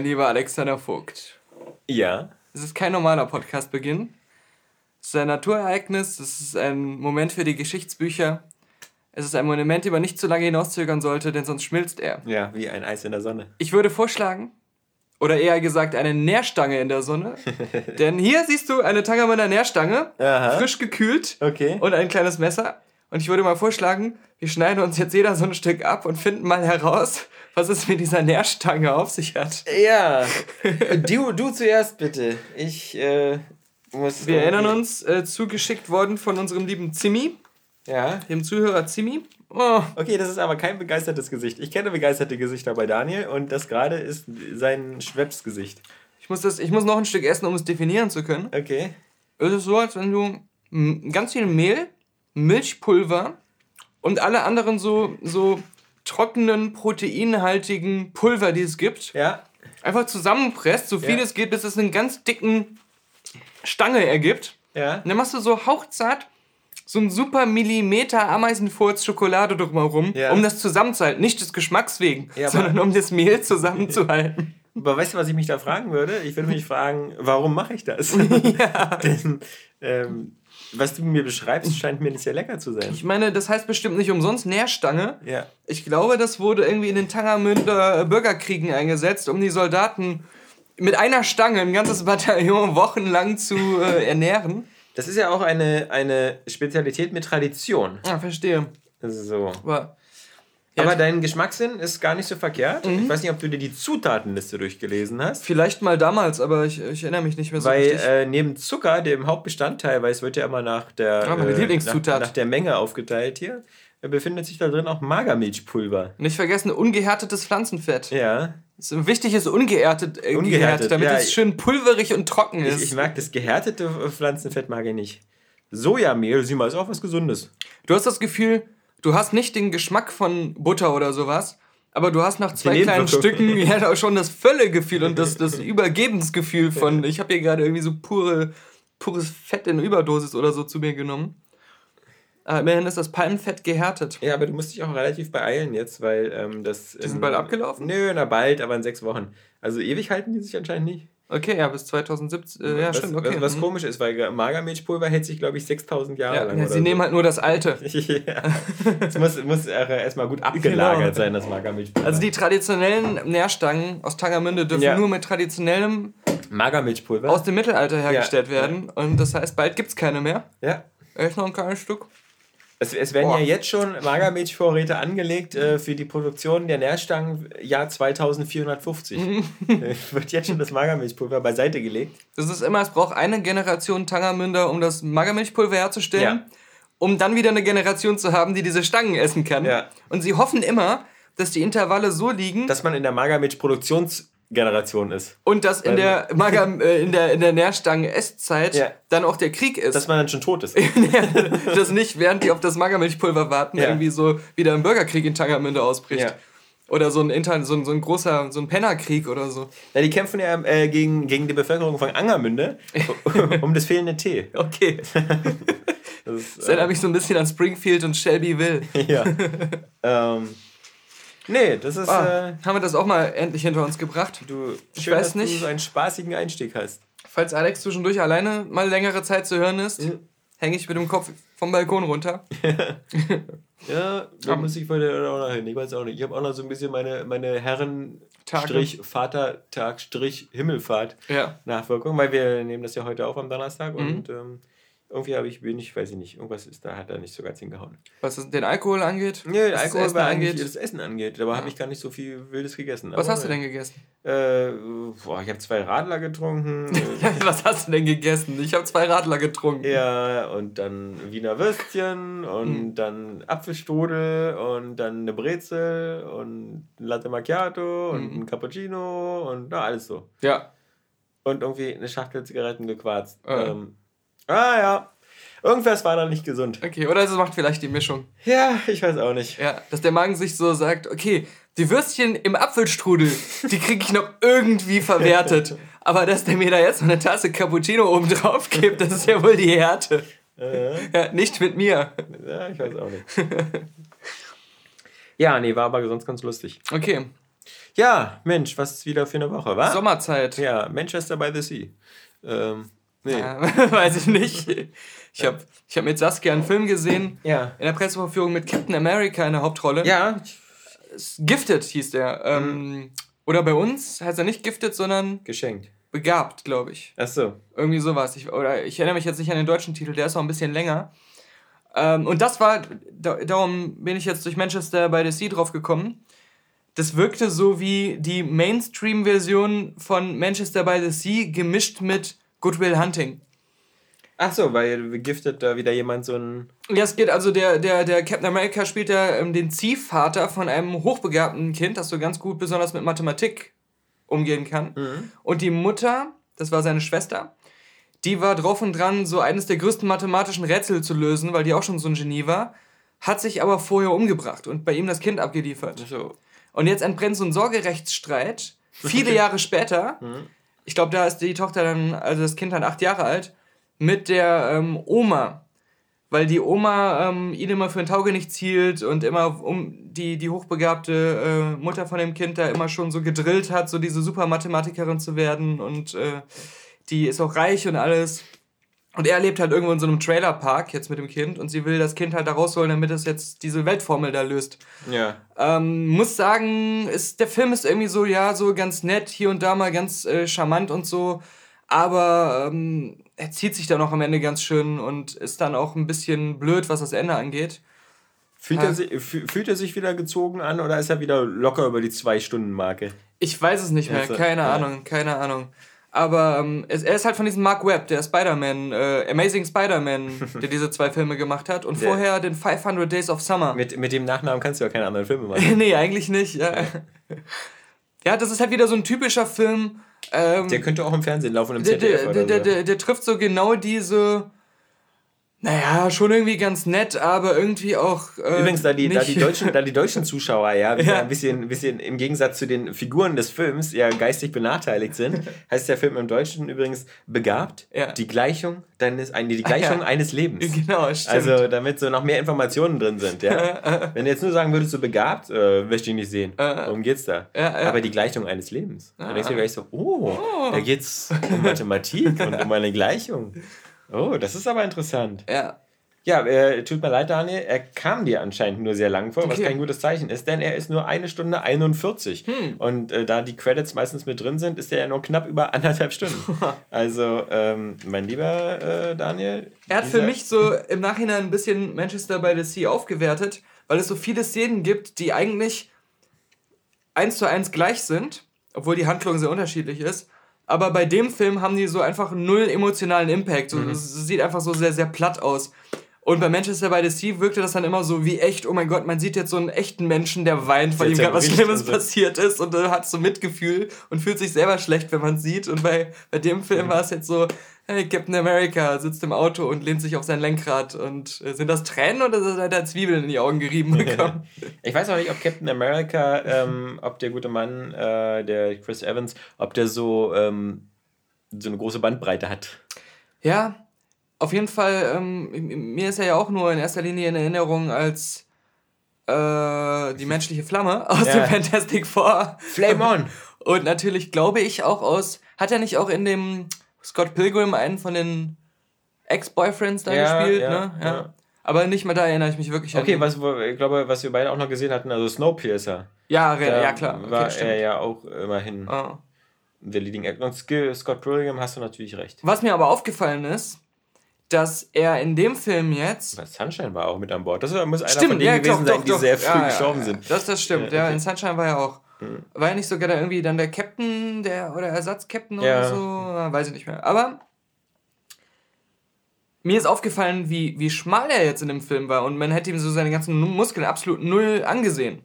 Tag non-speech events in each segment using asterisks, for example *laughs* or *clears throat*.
Mein lieber Alexander Vogt. Ja. Es ist kein normaler Podcastbeginn. Es ist ein Naturereignis, es ist ein Moment für die Geschichtsbücher. Es ist ein Monument, den man nicht zu lange hinauszögern sollte, denn sonst schmilzt er. Ja, wie ein Eis in der Sonne. Ich würde vorschlagen, oder eher gesagt eine Nährstange in der Sonne. *laughs* denn hier siehst du eine Tangermünder Nährstange, Aha. frisch gekühlt okay. und ein kleines Messer. Und ich würde mal vorschlagen, wir schneiden uns jetzt jeder so ein Stück ab und finden mal heraus, was es mit dieser Nährstange auf sich hat. Ja, du, du zuerst bitte. Ich äh, muss. Wir erinnern uns, äh, zugeschickt worden von unserem lieben Zimmi. Ja. Dem Zuhörer Zimmi. Oh. Okay, das ist aber kein begeistertes Gesicht. Ich kenne begeisterte Gesichter bei Daniel und das gerade ist sein Schwepps-Gesicht. Ich muss, das, ich muss noch ein Stück essen, um es definieren zu können. Okay. Es ist so, als wenn du ganz viel Mehl, Milchpulver und alle anderen so, so trockenen, proteinhaltigen Pulver, die es gibt, ja. einfach zusammenpresst, so viel ja. es geht, bis es einen ganz dicken Stange ergibt. Ja. Und dann machst du so hauchzart so ein super Millimeter Ameisenfurz Schokolade drumherum, ja. um das zusammenzuhalten. Nicht des Geschmacks wegen, ja, sondern um das Mehl zusammenzuhalten. *laughs* Aber weißt du, was ich mich da fragen würde? Ich würde mich fragen, warum mache ich das? *laughs* Ja. *laughs* Denn ähm, was du mir beschreibst, scheint mir nicht sehr lecker zu sein. Ich meine, das heißt bestimmt nicht umsonst Nährstange. Ja. Ich glaube, das wurde irgendwie in den Tangermünder Bürgerkriegen eingesetzt, um die Soldaten mit einer Stange ein ganzes Bataillon *laughs* wochenlang zu äh, ernähren. Das ist ja auch eine, eine Spezialität mit Tradition. Ja, verstehe. So. Aber aber dein Geschmackssinn ist gar nicht so verkehrt. Mhm. Ich weiß nicht, ob du dir die Zutatenliste durchgelesen hast. Vielleicht mal damals, aber ich, ich erinnere mich nicht mehr so Weil richtig. Äh, neben Zucker, dem Hauptbestandteil, weil es wird ja immer nach der, ah, äh. Nach, nach, der Menge aufgeteilt hier, befindet sich da drin auch Magermilchpulver. Nicht vergessen, ungehärtetes Pflanzenfett. Ja. Wichtig ist ungehärtet, äh, ungehärtet damit ja, es schön pulverig und trocken ist. Ich, ich mag das gehärtete Pflanzenfett mag ich nicht. Sojamehl, sieh mal, ist auch was Gesundes. Du hast das Gefühl, du hast nicht den Geschmack von Butter oder sowas, aber du hast nach zwei kleinen Stücken *laughs* ja schon das Völlegefühl und das, das Übergebensgefühl von, ich habe hier gerade irgendwie so pure, pures Fett in Überdosis oder so zu mir genommen. Aber immerhin ist das Palmfett gehärtet. Ja, aber du musst dich auch relativ beeilen jetzt, weil ähm, das. Die sind ähm, bald abgelaufen? Nö, na bald, aber in sechs Wochen. Also ewig halten die sich anscheinend nicht. Okay, ja, bis 2017. Äh, ja, was, stimmt, okay. Was, was mhm. komisch ist, weil Magermilchpulver hält sich, glaube ich, 6000 Jahre ja, lang. Ja, sie so. nehmen halt nur das alte. *laughs* ja. Es muss, muss erstmal gut abgelagert genau. sein, das Magermilchpulver. Also die traditionellen Nährstangen aus Tangermünde dürfen ja. nur mit traditionellem Magermilchpulver aus dem Mittelalter hergestellt werden. Und das heißt, bald gibt es keine mehr. Ja. Echt noch ein kleines Stück. Es, es werden oh. ja jetzt schon Magermilchvorräte angelegt äh, für die Produktion der Nährstangen Jahr 2450. *laughs* *laughs* Wird jetzt schon das Magermilchpulver beiseite gelegt. Das ist immer, es braucht eine Generation Tangermünder, um das Magermilchpulver herzustellen, ja. um dann wieder eine Generation zu haben, die diese Stangen essen kann. Ja. Und sie hoffen immer, dass die Intervalle so liegen, dass man in der Magermilchproduktions Generation ist. Und dass in der, *laughs* Magam, äh, in der, in der Nährstangen-Esszeit ja. dann auch der Krieg ist. Dass man dann schon tot ist. *laughs* dass nicht, während die auf das Magermilchpulver warten, ja. irgendwie so wieder ein Bürgerkrieg in Tangermünde ausbricht. Ja. Oder so ein, Inter so, ein, so ein großer, so ein Pennerkrieg oder so. Ja, die kämpfen ja äh, gegen, gegen die Bevölkerung von Angermünde *laughs* um das fehlende Tee. Okay. das, ist, das erinnert äh, mich so ein bisschen an Springfield und Shelbyville. ja. ähm, Nee, das ist. Ah, äh, haben wir das auch mal endlich hinter uns gebracht? Du, ich schön, weiß dass nicht. du so einen spaßigen Einstieg hast. Falls Alex zwischendurch alleine mal längere Zeit zu hören ist, ja. hänge ich mit dem Kopf vom Balkon runter. *laughs* ja, da muss ich heute auch noch hin. Ich weiß auch nicht. Ich habe auch noch so ein bisschen meine, meine Herren. Strich Vatertag Strich Himmelfahrt ja. Nachwirkung, weil wir nehmen das ja heute auf am Donnerstag mhm. und ähm, irgendwie habe ich, bin ich, weiß ich nicht, irgendwas ist da, hat er nicht so ganz hingehauen. Was den Alkohol angeht? Nee, was Alkohol, das Essen angeht? das Essen angeht. Dabei ja. habe ich gar nicht so viel Wildes gegessen. Was hast du denn gegessen? Äh, boah, ich habe zwei Radler getrunken. *laughs* was hast du denn gegessen? Ich habe zwei Radler getrunken. Ja, und dann Wiener Würstchen und mhm. dann Apfelstrudel und dann eine Brezel und ein Latte Macchiato und mhm. ein Cappuccino und na, alles so. Ja. Und irgendwie eine Schachtel Zigaretten gequarzt. Äh. Ähm, Ah ja. Irgendwas war da nicht gesund. Okay, oder es macht vielleicht die Mischung. Ja, ich weiß auch nicht. Ja, dass der Magen sich so sagt, okay, die Würstchen im Apfelstrudel, die kriege ich noch irgendwie verwertet. *laughs* Aber dass der mir da jetzt noch eine Tasse Cappuccino oben drauf gibt, das ist ja wohl die Härte. Äh. Ja, nicht mit mir. Ja, ich weiß auch nicht. ja, nee, war aber sonst ganz lustig. Okay. Ja, Mensch, was ist wieder für eine Woche, wa? Sommerzeit. Ja, Manchester by the Sea. Ähm, Nee. Äh, *laughs* weiß ich nicht. Ich habe ich hab mit Saskia einen Film gesehen. Ja. In der Pressevorführung mit Captain America in der Hauptrolle. Ja. Gifted hieß der. Ähm, mhm. oder bei uns heißt er nicht Gifted, sondern. Geschenkt. Begabt, glaube ich. Ach so. Irgendwie sowas. Ich, oder ich erinnere mich jetzt nicht an den deutschen Titel, der ist auch ein bisschen länger. Ähm, und das war, da, darum bin ich jetzt durch Manchester by the Sea drauf gekommen. Das wirkte so wie die Mainstream-Version von Manchester by the Sea gemischt mit Goodwill Hunting. Ach so, weil giftet da wieder jemand so ein. Ja, es geht also, der, der, der Captain America spielt ja ähm, den Ziehvater von einem hochbegabten Kind, das so ganz gut besonders mit Mathematik umgehen kann. Mhm. Und die Mutter, das war seine Schwester, die war drauf und dran, so eines der größten mathematischen Rätsel zu lösen, weil die auch schon so ein Genie war, hat sich aber vorher umgebracht und bei ihm das Kind abgeliefert. So. Und jetzt entbrennt so ein Sorgerechtsstreit, viele *laughs* Jahre später. Mhm ich glaube, da ist die Tochter dann, also das Kind dann acht Jahre alt, mit der ähm, Oma. Weil die Oma ähm, ihn immer für ein Taugenichts hielt und immer um die, die hochbegabte äh, Mutter von dem Kind da immer schon so gedrillt hat, so diese Supermathematikerin zu werden und äh, die ist auch reich und alles. Und er lebt halt irgendwo in so einem Trailerpark jetzt mit dem Kind und sie will das Kind halt da rausholen, damit es jetzt diese Weltformel da löst. Ja. Ähm, muss sagen, ist, der Film ist irgendwie so, ja, so ganz nett, hier und da mal ganz äh, charmant und so. Aber ähm, er zieht sich dann auch am Ende ganz schön und ist dann auch ein bisschen blöd, was das Ende angeht. Fühlt, er, sich, fühlt er sich wieder gezogen an oder ist er wieder locker über die Zwei-Stunden-Marke? Ich weiß es nicht mehr, also, keine ja. Ahnung, keine Ahnung. Aber ähm, er ist halt von diesem Mark Webb, der Spider-Man, äh, Amazing Spider-Man, *laughs* der diese zwei Filme gemacht hat. Und der vorher den 500 Days of Summer. Mit, mit dem Nachnamen kannst du ja keine anderen Filme machen. *laughs* nee, eigentlich nicht. Ja. *laughs* ja, das ist halt wieder so ein typischer Film. Ähm, der könnte auch im Fernsehen laufen, im ZDF der, der, der, der trifft so genau diese naja, schon irgendwie ganz nett, aber irgendwie auch. Äh, Übrigens, da die, da, die deutschen, da die deutschen Zuschauer ja, *laughs* ja. ein bisschen, bisschen im Gegensatz zu den Figuren des Films ja geistig benachteiligt sind, *laughs* heißt der Film im Deutschen übrigens begabt, ja. die Gleichung deines, die Gleichung ah, ja. eines Lebens. *laughs* Genau, stimmt. Also damit so noch mehr Informationen drin sind, ja. Wenn du jetzt nur sagen würdest, du begabt, äh, möchte ich nicht sehen. Worum geht's da? Aber die Gleichung eines Lebens. Da denkst du gleich so, oh, oh. da geht's um Mathematik und um eine Gleichung. Oh, das ist aber interessant. Ja. Ja, äh, tut mir leid, Daniel, er kam dir anscheinend nur sehr lang vor, okay. was kein gutes Zeichen ist, denn er ist nur eine Stunde 41. Hm. Und äh, da die Credits meistens mit drin sind, ist er ja nur knapp über anderthalb Stunden. *laughs* also, ähm, mein lieber äh, Daniel. Er hat für mich so im Nachhinein ein bisschen Manchester by the Sea aufgewertet, weil es so viele Szenen gibt, die eigentlich eins zu eins gleich sind, obwohl die Handlung sehr unterschiedlich ist. Aber bei dem Film haben die so einfach null emotionalen Impact. So, mhm. Es sieht einfach so sehr, sehr platt aus. Und bei Manchester by the Sea wirkte das dann immer so wie echt, oh mein Gott, man sieht jetzt so einen echten Menschen, der weint, weil ihm gerade was Schlimmes also. passiert ist und äh, hat so Mitgefühl und fühlt sich selber schlecht, wenn man es sieht. Und bei, bei dem Film mhm. war es jetzt so, hey, Captain America sitzt im Auto und lehnt sich auf sein Lenkrad. Und äh, sind das Tränen oder hat er Zwiebeln in die Augen gerieben bekommen? *laughs* ich weiß auch nicht, ob Captain America, ähm, ob der gute Mann, äh, der Chris Evans, ob der so, ähm, so eine große Bandbreite hat. Ja, auf jeden Fall, ähm, mir ist er ja auch nur in erster Linie in Erinnerung als äh, die menschliche Flamme aus ja. dem Fantastic Four. Flame on! *laughs* Und natürlich glaube ich auch aus, hat er nicht auch in dem Scott Pilgrim einen von den Ex-Boyfriends da ja, gespielt, ja, ne? Ja. Aber nicht mehr da erinnere ich mich wirklich okay, an. Okay, was ich glaube, was wir beide auch noch gesehen hatten, also Snowpiercer. Ja, da ja klar. Okay, war stimmt. er ja auch immerhin oh. der Leading Actor. Und Scott Pilgrim hast du natürlich recht. Was mir aber aufgefallen ist, dass er in dem Film jetzt. Was Sunshine war auch mit an Bord. Das muss einer stimmt, von denen ja, gewesen doch, sein, doch, die sehr früh ja, gestorben sind. Das, das stimmt, ja, okay. in Sunshine war er auch. Mhm. War ja nicht sogar da irgendwie dann der Captain der, oder Ersatzcaptain oder so? Weiß ich nicht mehr. Aber mir ist aufgefallen, wie, wie schmal er jetzt in dem Film war und man hätte ihm so seine ganzen Muskeln absolut null angesehen.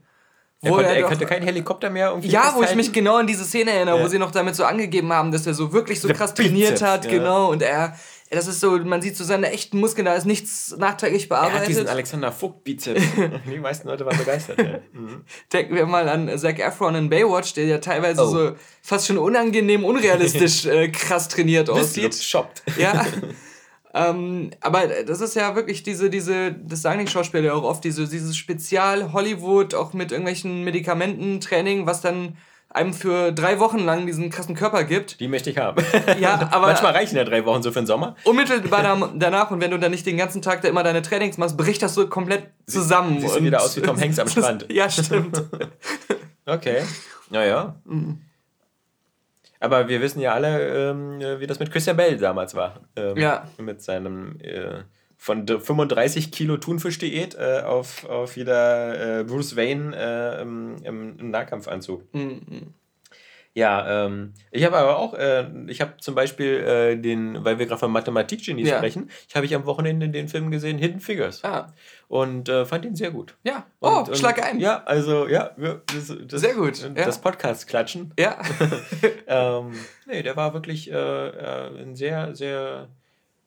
Er, konnte, er, er konnte keinen Helikopter mehr irgendwie. Ja, wo ich mich genau an diese Szene erinnere, ja. wo sie noch damit so angegeben haben, dass er so wirklich so krass trainiert hat, ja. genau. Und er, das ist so, man sieht so seine echten Muskeln, da ist nichts nachträglich bearbeitet. Er hat diesen Alexander Vogt-Bizeps. *laughs* Die meisten Leute waren begeistert. Ja. Mhm. Denken wir mal an Zac Efron in Baywatch, der ja teilweise oh. so fast schon unangenehm, unrealistisch *laughs* äh, krass trainiert aussieht. Shoppt. Ja. *laughs* Ähm, aber das ist ja wirklich diese, diese, das sagen die Schauspieler ja auch oft, diese, dieses Spezial-Hollywood, auch mit irgendwelchen Medikamententraining, was dann einem für drei Wochen lang diesen krassen Körper gibt. Die möchte ich haben. *laughs* Ja, *laughs* aber. Manchmal reichen ja drei Wochen so für den Sommer. Unmittelbar *laughs* danach und wenn du dann nicht den ganzen Tag da immer deine Trainings machst, bricht das so komplett zusammen. Siehst du wieder aus wie Tom Hanks am Strand. ja, stimmt. okay. Naja. Mhm. Aber wir wissen ja alle, ähm, wie das mit Christian Bell damals war. Ähm, ja. Mit seinem äh, von 35 Kilo Thunfisch-Diät äh, auf, auf wieder äh, Bruce Wayne äh, im, im, Nahkampfanzug. Mhm. Ja, ähm, ich habe aber auch, äh, ich habe zum Beispiel äh, den, weil wir gerade von Mathematikgenies ja. sprechen, ich habe ich am Wochenende den Film gesehen, Hidden Figures. Ah. Und äh, fand ihn sehr gut. Ja. Oh, und, schlag ein. Ja, also, ja, das, das sehr gut. Das ja. Podcast klatschen. *laughs* Ja. ähm, nee, der war wirklich äh, äh, ein sehr, sehr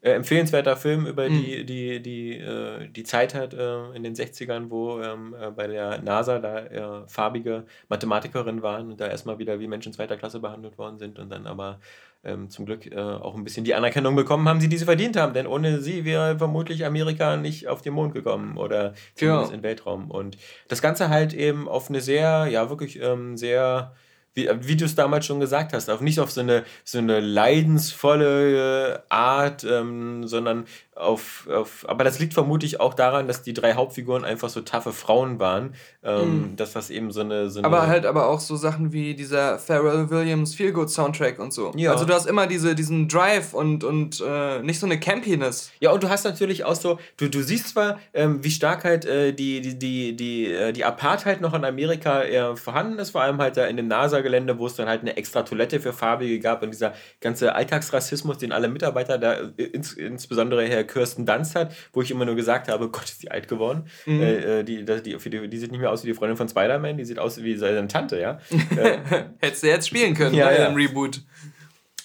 äh, empfehlenswerter Film über mhm. die, die, die, äh, die Zeit hat äh, in den 60ern, wo ähm, äh, bei der NASA da äh, farbige Mathematikerinnen waren und da erstmal wieder wie Menschen zweiter Klasse behandelt worden sind und dann aber ähm, zum Glück äh, auch ein bisschen die Anerkennung bekommen haben, sie diese verdient haben. Denn ohne sie wäre vermutlich Amerika nicht auf den Mond gekommen oder zumindest ja. in den Weltraum. Und das Ganze halt eben auf eine sehr, ja wirklich ähm, sehr wie, wie du es damals schon gesagt hast, auf nicht auf so eine, so eine leidensvolle Art, ähm, sondern auf, auf, aber das liegt vermutlich auch daran, dass die drei Hauptfiguren einfach so taffe Frauen waren. Ähm, mm. Das was eben so eine, so eine. Aber halt aber auch so Sachen wie dieser Pharrell Williams Feel Good Soundtrack und so. Ja. Also du hast immer diese, diesen Drive und, und äh, nicht so eine Campiness. Ja, und du hast natürlich auch so, du, du siehst zwar, ähm, wie stark halt äh, die, die, die, die, äh, die Apartheid noch in Amerika eher vorhanden ist, vor allem halt da in dem NASA-Gelände, wo es dann halt eine extra Toilette für Farbige gab und dieser ganze Alltagsrassismus, den alle Mitarbeiter da, äh, ins, insbesondere Herr Kirsten Dunst hat, wo ich immer nur gesagt habe, *laughs* Gott, ist die alt geworden. Mhm. Äh, äh die, die, die, die, sieht nicht mehr aus wie die Freundin von Spider-Man, die sieht aus wie seine Tante, ja. *laughs* äh, Hättest du jetzt spielen können ja, bei ja. einem Reboot.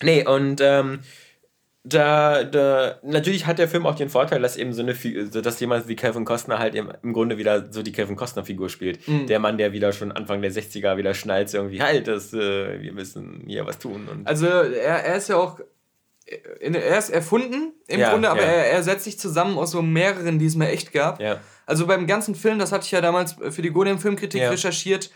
Nee, und ähm, da, da, natürlich hat der Film auch den Vorteil, dass eben so eine, dass jemand wie Kevin Costner halt im, im Grunde wieder so die Kevin Costner-Figur spielt. Mhm. Der Mann, der wieder schon Anfang der 60er wieder schnallt, irgendwie halt, das, äh, wir müssen hier was tun. Und also er, er ist ja auch er ist erfunden im ja, Grunde, aber ja. er, er setzt sich zusammen aus so mehreren, die es mir echt gab. Ja. Also beim ganzen Film, das hatte ich ja damals für die Golden Filmkritik recherchiert,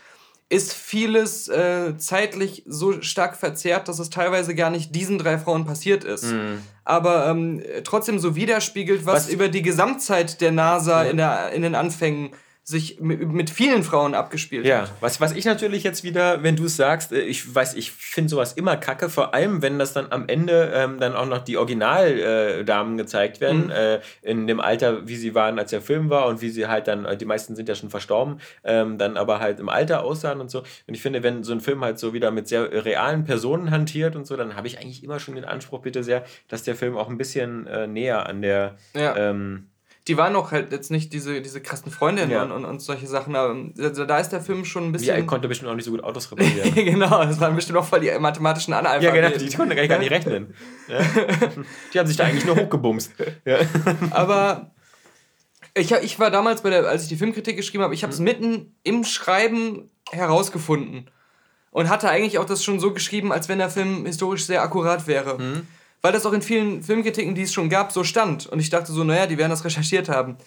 ist vieles äh, zeitlich so stark verzerrt, dass es teilweise gar nicht diesen drei Frauen passiert ist. Mhm. Aber ähm, trotzdem so widerspiegelt, was, was, über die Gesamtzeit der NASA in, der, in den Anfängen sich mit vielen Frauen abgespielt ja. hat. Ja, was, was ich natürlich jetzt wieder, wenn du es sagst, äh, ich weiß, ich finde sowas immer kacke, vor allem wenn das dann am Ende ähm, dann auch noch die Originaldamen äh, gezeigt werden, mhm. äh, in dem Alter, wie sie waren, als der Film war und wie sie halt dann, äh, die meisten sind ja schon verstorben, ähm, dann aber halt im Alter aussahen und so. Und ich finde, wenn so ein Film halt so wieder mit sehr realen Personen hantiert und so, dann habe ich eigentlich immer schon den Anspruch, bitte sehr, dass der Film auch ein bisschen äh, näher an der ja. ähm, die waren auch halt jetzt nicht diese, diese krassen Freundinnen ja. und, und, und, solche Sachen. Aber also da ist der Film schon ein bisschen. Ja, er konnte bestimmt auch nicht so gut Autos reparieren. *laughs* genau, das waren bestimmt auch voll die mathematischen Analphabeten. Ja, genau, die konnten gar, gar nicht rechnen. Ja. Die haben sich da eigentlich nur hochgebumst. Ja. Aber ich, ich war damals, bei der, als ich die Filmkritik geschrieben habe, ich habe es mhm. mitten im Schreiben herausgefunden. Und hatte eigentlich auch das schon so geschrieben, als wenn der Film historisch sehr akkurat wäre. Mhm weil das auch in vielen Filmkritiken, die es schon gab, so stand. Und ich dachte so, naja, die werden das recherchiert haben.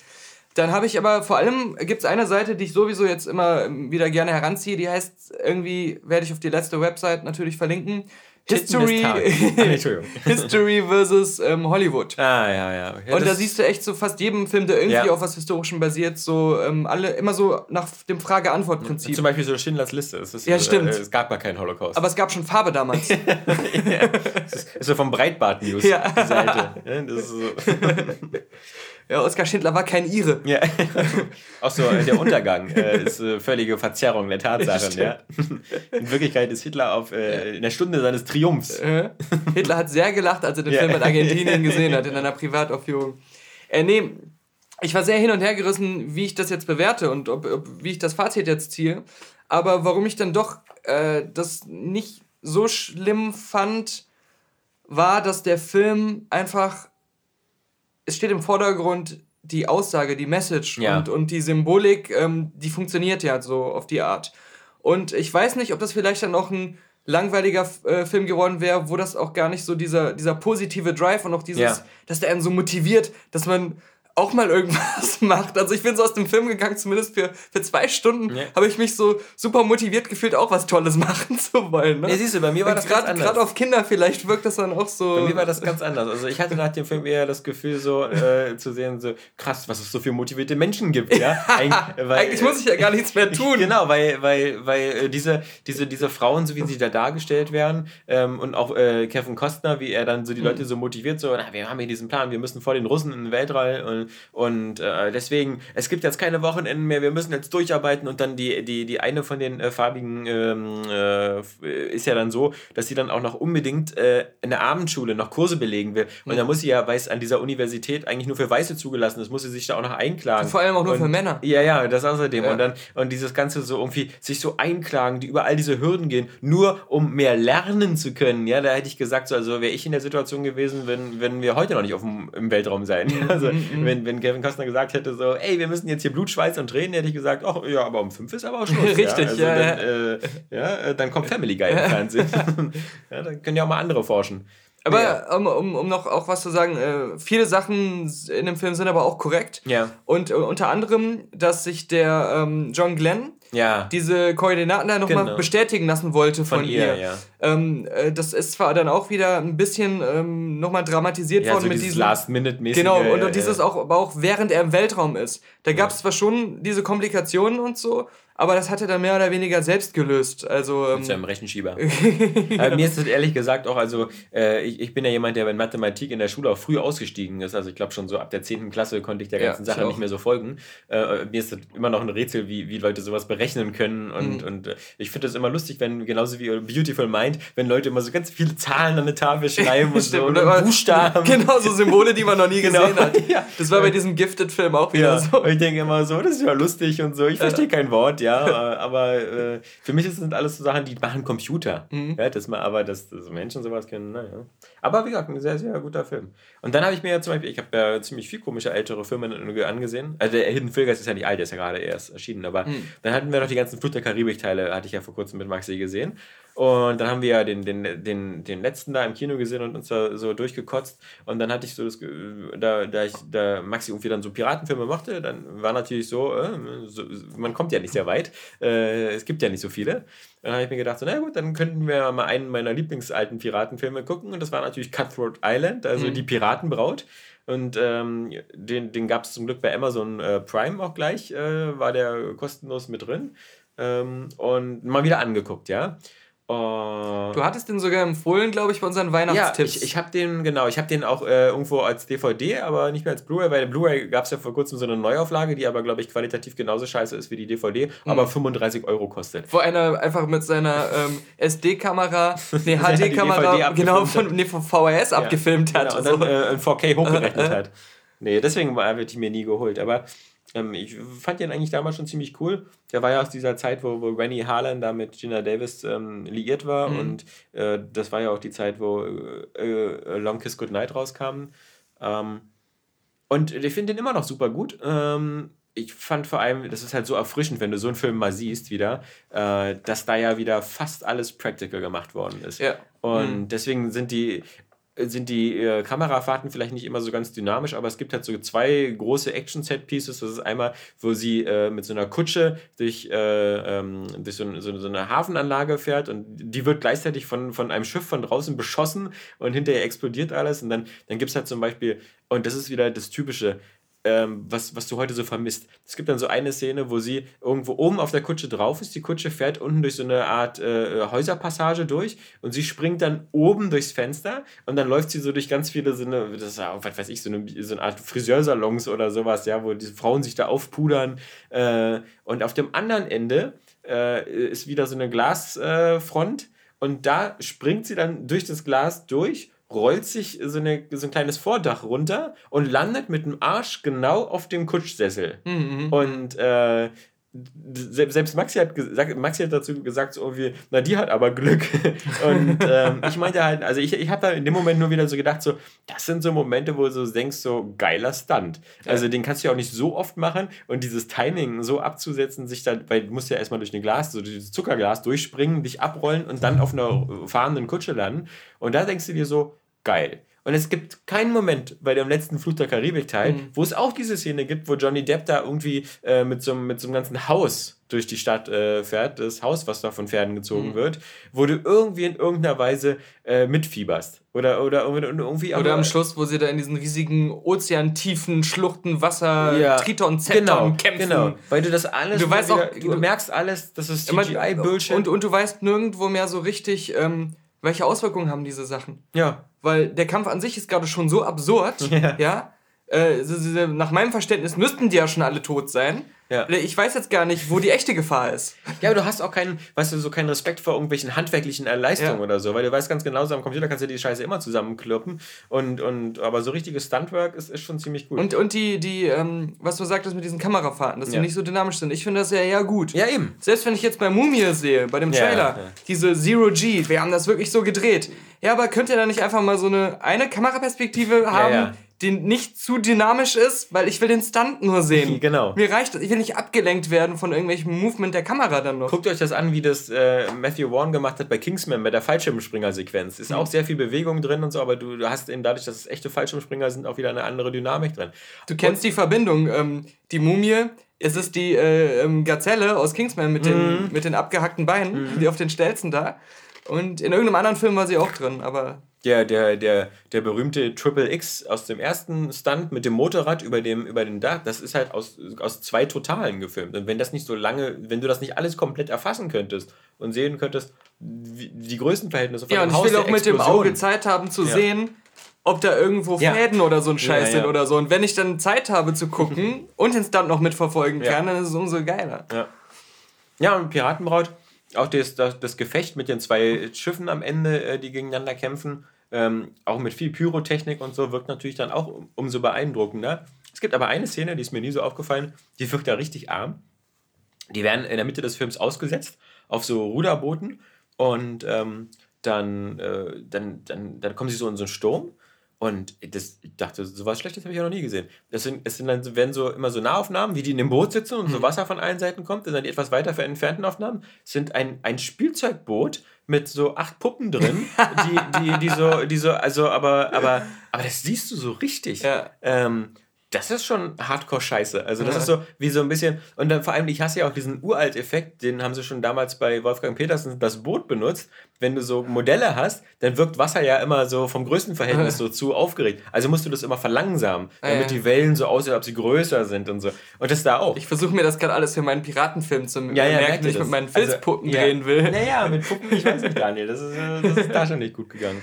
Dann habe ich aber vor allem, gibt es eine Seite, die ich sowieso jetzt immer wieder gerne heranziehe, die heißt irgendwie, werde ich auf die letzte Website natürlich verlinken, History, *laughs* History versus ähm, Hollywood. Ah, ja, ja. ja und da siehst du echt so fast jedem Film, der irgendwie ja. auf was Historischem basiert, so ähm, alle immer so nach dem Frage-Antwort-Prinzip. Zum Beispiel so Schindlers Liste. Ist, ja, stimmt. Äh, es gab mal keinen Holocaust. Aber es gab schon Farbe damals. *laughs* ja. Das ist, ist so vom Breitbart-News. Ja. Seite. Ja, das ist so. *laughs* Oskar Schindler war kein Ire. Ja. *laughs* Auch so äh, der Untergang äh, ist äh, völlige Verzerrung der Tatsachen. *laughs* Ja. In Wirklichkeit ist Hitler auf äh, in der Stunde seines Triumphs. Äh, Hitler hat sehr gelacht, als er den ja. Film in Argentinien *laughs* gesehen hat, in einer Privataufführung. Äh, nee, ich war sehr hin und her gerissen, wie ich das jetzt bewerte und ob, ob wie ich das Fazit jetzt ziehe. Aber warum ich dann doch äh, das nicht so schlimm fand, war, dass der Film einfach es steht im Vordergrund die Aussage, die Message ja. und, und die Symbolik, ähm, die funktioniert ja so auf die Art. Und ich weiß nicht, ob das vielleicht dann noch ein langweiliger äh, Film geworden wäre, wo das auch gar nicht so dieser, dieser positive Drive und auch dieses, ja. dass der einen so motiviert, dass man auch mal irgendwas *laughs* macht. Also ich bin so aus dem Film gegangen, zumindest für, für zwei Stunden ja. habe ich mich so super motiviert gefühlt, auch was Tolles *laughs* machen zu wollen. Ne? Ja, siehst du, bei mir war das grad, ganz anders. Gerade auf Kinder vielleicht wirkt das dann auch so... Bei mir war das ganz anders. Also ich hatte nach dem Film eher das Gefühl so äh, zu sehen, so krass, was es so viele motivierte Menschen gibt. Ja? *laughs* Eig weil, Eigentlich muss ich ja gar nichts mehr tun. genau, weil, weil, weil äh, diese, diese, diese Frauen, so wie sie da dargestellt werden ähm, und auch äh, Kevin Costner, wie er dann so die mhm. Leute so motiviert, so, na, wir haben hier diesen Plan, wir müssen vor den Russen in den Weltall und und äh, deswegen, es gibt jetzt keine Wochenenden mehr, wir müssen jetzt durcharbeiten und dann die, die, die eine von den äh, farbigen ähm, äh, ist ja dann so, dass sie dann auch noch unbedingt äh, in der Abendschule noch Kurse belegen will. Und mhm. dann muss sie ja, weil es an dieser Universität eigentlich nur für Weiße zugelassen ist, muss sie sich da auch noch einklagen. Vor allem auch nur und, für Männer. Ja, ja, das außerdem. Ja. Und dann, und dieses Ganze so irgendwie sich so einklagen, die über all diese Hürden gehen, nur um mehr lernen zu können. Ja, da hätte ich gesagt, so, also wäre ich in der Situation gewesen, wenn, wenn wir heute noch nicht auf dem, im Weltraum sein. Mhm. *laughs* Also, mhm. Wenn, wenn Kevin Costner gesagt hätte, so, ey, wir müssen jetzt hier Blut, Schweiß und Tränen, hätte ich gesagt, ach ja, aber um fünf ist aber auch Schluss. *laughs* Richtig, ja. Also ja, dann, äh, ja, äh, dann kommt Family Guy im Fernsehen. *laughs* *laughs* ja, dann können ja auch mal andere forschen. Aber ja. um, um, um noch auch was zu sagen, äh, viele Sachen in dem Film sind aber auch korrekt. Ja. Und äh, unter anderem, dass sich der ähm, John Glenn ja. diese Koordinaten da nochmal genau. bestätigen lassen wollte von, von ihr. ihr. Ja. Ähm, äh, das ist zwar dann auch wieder ein bisschen ähm, nochmal dramatisiert ja, worden so mit diesem Last-Minute-mäßige. Genau, und, und dieses auch, aber auch während er im Weltraum ist. Da gab es zwar schon diese Komplikationen und so, aber das hat er dann mehr oder weniger selbst gelöst. Also, ähm, Mit seinem Rechenschieber. *laughs* äh, mir ist das ehrlich gesagt auch, also äh, ich, ich bin ja jemand, der in Mathematik in der Schule auch früh ausgestiegen ist. Also ich glaube schon so ab der 10. Klasse konnte ich der ganzen ja, Sache nicht mehr so folgen. Äh, mir ist das immer noch ein Rätsel, wie, wie Leute sowas berechnen können. Und, mhm. und äh, ich finde das immer lustig, wenn, genauso wie Beautiful Mind, wenn Leute immer so ganz viele Zahlen an eine Tafel *laughs* schreiben und so und Buchstaben. Genau, so Symbole, die man noch nie *laughs* genau. gesehen hat. ja. Das war bei diesem Gifted-Film auch wieder ja. so. Und ich denke immer so, das ist ja lustig und so. Ich verstehe kein Wort, ja ja, aber äh, für mich sind alles so Sachen, die machen Computer. Mhm. Ja, dass man aber, dass, dass Menschen sowas kennen, naja. Aber wie gesagt, ein sehr, sehr guter Film. Und dann habe ich mir ja zum Beispiel, ich habe ja ziemlich viel komische ältere Filme angesehen. Also der Hidden Figures ist ja nicht alt, der ist ja gerade erst erschienen, aber mhm. dann hatten wir noch die ganzen Flut der Karibik-Teile, hatte ich ja vor kurzem mit Maxi gesehen. Und dann haben wir ja den, den, den, den letzten da im Kino gesehen und uns da so durchgekotzt. Und dann hatte ich so das, da, da ich, da Maxi irgendwie dann so Piratenfilme mochte, dann war natürlich so, äh, so man kommt ja nicht sehr weit. Äh, es gibt ja nicht so viele. Dann habe ich mir gedacht, so, na gut, dann könnten wir mal einen meiner lieblingsalten Piratenfilme gucken. Und das war natürlich Cutthroat Island, also mhm. die Piratenbraut. Und ähm, den, den gab es zum Glück bei Amazon äh, Prime auch gleich, äh, war der kostenlos mit drin. Ähm, und mal wieder angeguckt, ja. Uh, du hattest den sogar empfohlen, glaube ich, bei unseren Weihnachtstipps. Ja, ich, ich habe den, genau, ich habe den auch äh, irgendwo als DVD, aber nicht mehr als Blu-ray. Bei der Blu-ray gab es ja vor kurzem so eine Neuauflage, die aber, glaube ich, qualitativ genauso scheiße ist wie die DVD, mhm. aber 35 Euro kostet. Wo einer einfach mit seiner ähm, SD-Kamera, *laughs* nee, HD-Kamera, genau, von, nee, von VHS ja, abgefilmt hat. Genau, und dann äh, in 4K hochgerechnet *laughs* hat. Nee, deswegen habe ich mir nie geholt, aber ähm, ich fand den eigentlich damals schon ziemlich cool. Der war ja aus dieser Zeit, wo, wo Rennie Harlan da mit Gina Davis ähm, liiert war. Mhm. Und äh, das war ja auch die Zeit, wo äh, äh Long Kiss Goodnight rauskam. Ähm, und ich finde den immer noch super gut. Ähm, ich fand vor allem, das ist halt so erfrischend, wenn du so einen Film mal siehst wieder, äh, dass da ja wieder fast alles practical gemacht worden ist. Ja. Und mhm. deswegen sind die, sind die äh, Kamerafahrten vielleicht nicht immer so ganz dynamisch, aber es gibt halt so zwei große Action-Set-Pieces. Das ist einmal, wo sie äh, mit so einer Kutsche durch, äh, ähm, durch so, so, so, eine Hafenanlage fährt und die wird gleichzeitig von, von einem Schiff von draußen beschossen und hinterher explodiert alles. Und dann, dann gibt es halt zum Beispiel, und das ist wieder das Typische, ähm, was, was du heute so vermisst. Es gibt dann so eine Szene, wo sie irgendwo oben auf der Kutsche drauf ist. Die Kutsche fährt unten durch so eine Art äh, Häuserpassage durch und sie springt dann oben durchs Fenster und dann läuft sie so durch ganz viele so eine, das ist auch, was weiß ich, so eine, so eine Art Friseursalons oder sowas, ja, wo diese Frauen sich da aufpudern. Äh, und auf dem anderen Ende äh, ist wieder so eine Glasfront und da springt sie dann durch das Glas durch rollt sich so, eine, so ein kleines Vordach runter und landet mit dem Arsch genau auf dem Kutschsessel. Mhm. mhm. Und äh, selbst Maxi hat, gesagt, Maxi hat dazu gesagt, so irgendwie, na, die hat aber Glück. *laughs* Und ähm, ich meinte halt, also ich, ich habe da in dem Moment nur wieder so gedacht, so, das sind so Momente, wo du so denkst, so geiler Stunt. Also den kannst du ja auch nicht so oft machen und dieses Timing so abzusetzen, sich dann, weil du musst ja erstmal durch ein Glas, so dieses Zuckerglas durchspringen, dich abrollen und dann auf einer fahrenden Kutsche landen. Und da denkst du dir so, geil. Und es gibt keinen Moment bei dem letzten Fluch der Karibik-Teil, mhm. wo es auch diese Szene gibt, wo Johnny Depp da irgendwie äh, mit, so, mit so einem ganzen Haus durch die Stadt äh, fährt, das Haus, was da von Pferden gezogen mhm. wird, wo du irgendwie in irgendeiner Weise äh, mitfieberst. Oder, oder, irgendwie. Oder am Schluss, wo sie da in diesen riesigen ozeantiefen Schluchten, Wasser, ja, Triton, Zenton genau, kämpfen. Genau, weil du das alles. Du, weißt wieder, auch, du, du merkst alles, das ist CGI-Bullshit. Und, und du weißt nirgendwo mehr so richtig. Ähm, welche Auswirkungen haben diese Sachen? Ja. Weil der Kampf an sich ist gerade schon so absurd, *laughs* ja. ja? Äh, nach meinem Verständnis müssten die ja schon alle tot sein. Ja. Ich weiß jetzt gar nicht, wo die echte Gefahr ist. Ja, aber du hast auch keinen, weißt du, so keinen Respekt vor irgendwelchen handwerklichen Leistungen ja. oder so, weil du weißt ganz genau, so am Computer kannst du die Scheiße immer zusammenkloppen. Und, und aber so richtiges Stuntwork ist, ist schon ziemlich gut. Und, und die, die ähm, was du sagtest mit diesen Kamerafahrten, dass ja. die nicht so dynamisch sind, ich finde das ja ja gut. Ja, eben. Selbst wenn ich jetzt bei Mumie sehe, bei dem Trailer, diese Zero G, wir haben das wirklich so gedreht. Ja, aber könnt ihr da nicht einfach mal so eine, eine Kameraperspektive haben? die nicht zu dynamisch ist, weil ich will den Stunt nur *laughs* sehen. genau. Mir reicht das. Ich will nicht abgelenkt werden von irgendwelchem Movement der Kamera dann noch. Guckt euch das an, wie das äh, Matthew Vaughn gemacht hat bei Kingsman, bei der Fallschirmspringer-Sequenz. Ist mhm. auch sehr viel Bewegung drin und so, aber du, du, hast eben dadurch, dass es echte Fallschirmspringer sind, auch wieder eine andere Dynamik drin. Du kennst und, die Verbindung. Ähm, die Mumie, es ist die äh, ähm, Gazelle aus Kingsman mit, mhm. den, mit den abgehackten Beinen, mhm. die auf den Stelzen da. Und in irgendeinem anderen Film war sie auch drin, aber der, der, der, der berühmte Triple X aus dem ersten Stunt mit dem Motorrad über dem, über dem Dach, das ist halt aus, aus zwei Totalen gefilmt. Und wenn das nicht so lange, wenn du das nicht alles komplett erfassen könntest und sehen könntest, wie, die Größenverhältnisse von ja, dem Haus. Ja, und ich will auch mit dem Auge Zeit haben zu ja. sehen, ob da irgendwo Fäden ja. oder so ein Scheiß ja. sind oder so. Und wenn ich dann Zeit habe zu gucken *laughs* und den Stunt noch mitverfolgen kann, dann ist es umso geiler. Ja, ja und Piratenbraut auch das, das, das, Gefecht mit den zwei Schiffen am Ende, äh, die gegeneinander kämpfen, ähm, auch mit viel Pyrotechnik und so, wirkt natürlich dann auch umso beeindruckender. Es gibt aber eine Szene, die ist mir nie so aufgefallen, die wirkt da richtig arm. Die werden in der Mitte des Films ausgesetzt auf so Ruderbooten und ähm, dann, äh, dann, dann, dann kommen sie so in so einen Sturm und das, ich dachte, so was Schlechtes habe ich ja noch nie gesehen. Das sind, es sind dann, werden so immer so Nahaufnahmen, wie die in dem Boot sitzen und so Wasser von allen Seiten kommt. Das sind die etwas weiter für entfernten Aufnahmen. Es sind ein, ein Spielzeugboot mit so acht Puppen drin, die, die, die so, die so, also, aber, aber, aber das siehst du so richtig. Ja. Ähm, das ist schon Hardcore-Scheiße. Also das ja. ist so wie so ein bisschen, und dann vor allem, ich hasse ja auch diesen Uralt-Effekt, den haben sie schon damals bei Wolfgang Petersen das Boot benutzt. Wenn du so Modelle hast, dann wirkt Wasser ja immer so vom größten Verhältnis so zu aufgeregt. Also musst du das immer verlangsamen, damit ja. die Wellen so aussehen, ob sie größer sind und so. Und das da auch. Ich versuche mir das gerade alles für meinen Piratenfilm zu ja, ja, merken, wenn ich mit meinen Filzpuppen also, drehen will. Naja, mit Puppen, ich weiß nicht, *laughs* Daniel, das ist, äh, das ist da schon nicht gut gegangen.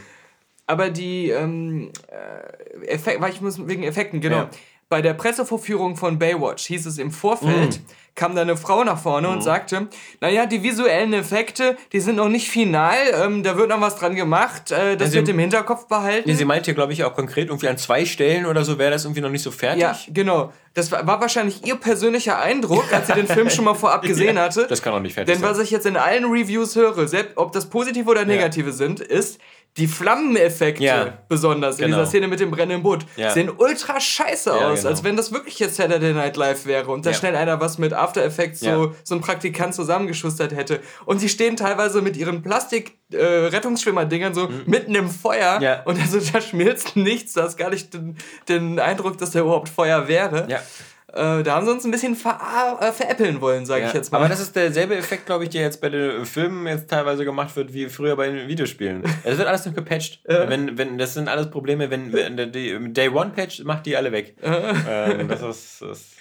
Aber die ähm, äh, Effekte, weil ich muss wegen Effekten, genau. Ja bei der Pressevorführung von Baywatch hieß es im Vorfeld, mm. kam da eine Frau nach vorne mm. und sagte, naja, die visuellen Effekte, die sind noch nicht final, ähm, da wird noch was dran gemacht, äh, das also, wird im Hinterkopf behalten. Nee, sie meint hier, glaube ich, auch konkret, irgendwie an zwei Stellen oder so wäre das irgendwie noch nicht so fertig. Ja, genau. Das war, war, wahrscheinlich ihr persönlicher Eindruck, als sie den *laughs* Film schon mal vorab gesehen hatte. Das kann auch nicht fertig Denn sein. was ich jetzt in allen Reviews höre, selbst ob das positive oder negative ja. sind, ist, die Flammeneffekte ja, besonders genau. in dieser genau. Szene mit dem brennenden Boot ja. sehen ultra scheiße ja, aus, genau. als wenn das wirklich jetzt Saturday Night Live wäre und da schnell einer was mit After Effects so, so ein Praktikant zusammengeschustert hätte. Und sie stehen teilweise mit ihren Plastik-Rettungsschwimmer-Dingern äh, so mhm. mitten im Feuer und also da schmilzt nichts, da hast gar nicht den, den Eindruck, dass da überhaupt Feuer wäre. Ja. Äh, da haben sie uns ein bisschen ver äh, veräppeln wollen, sage ja, ich jetzt mal. Aber das ist derselbe Effekt, glaube ich, der jetzt bei den Filmen jetzt teilweise gemacht wird, wie früher bei den Videospielen. Es wird alles noch gepatcht. *laughs* Äh. Wenn, wenn, das sind alles Probleme, wenn, wenn der Day One Patch macht die alle weg. *laughs* ähm, das ist, das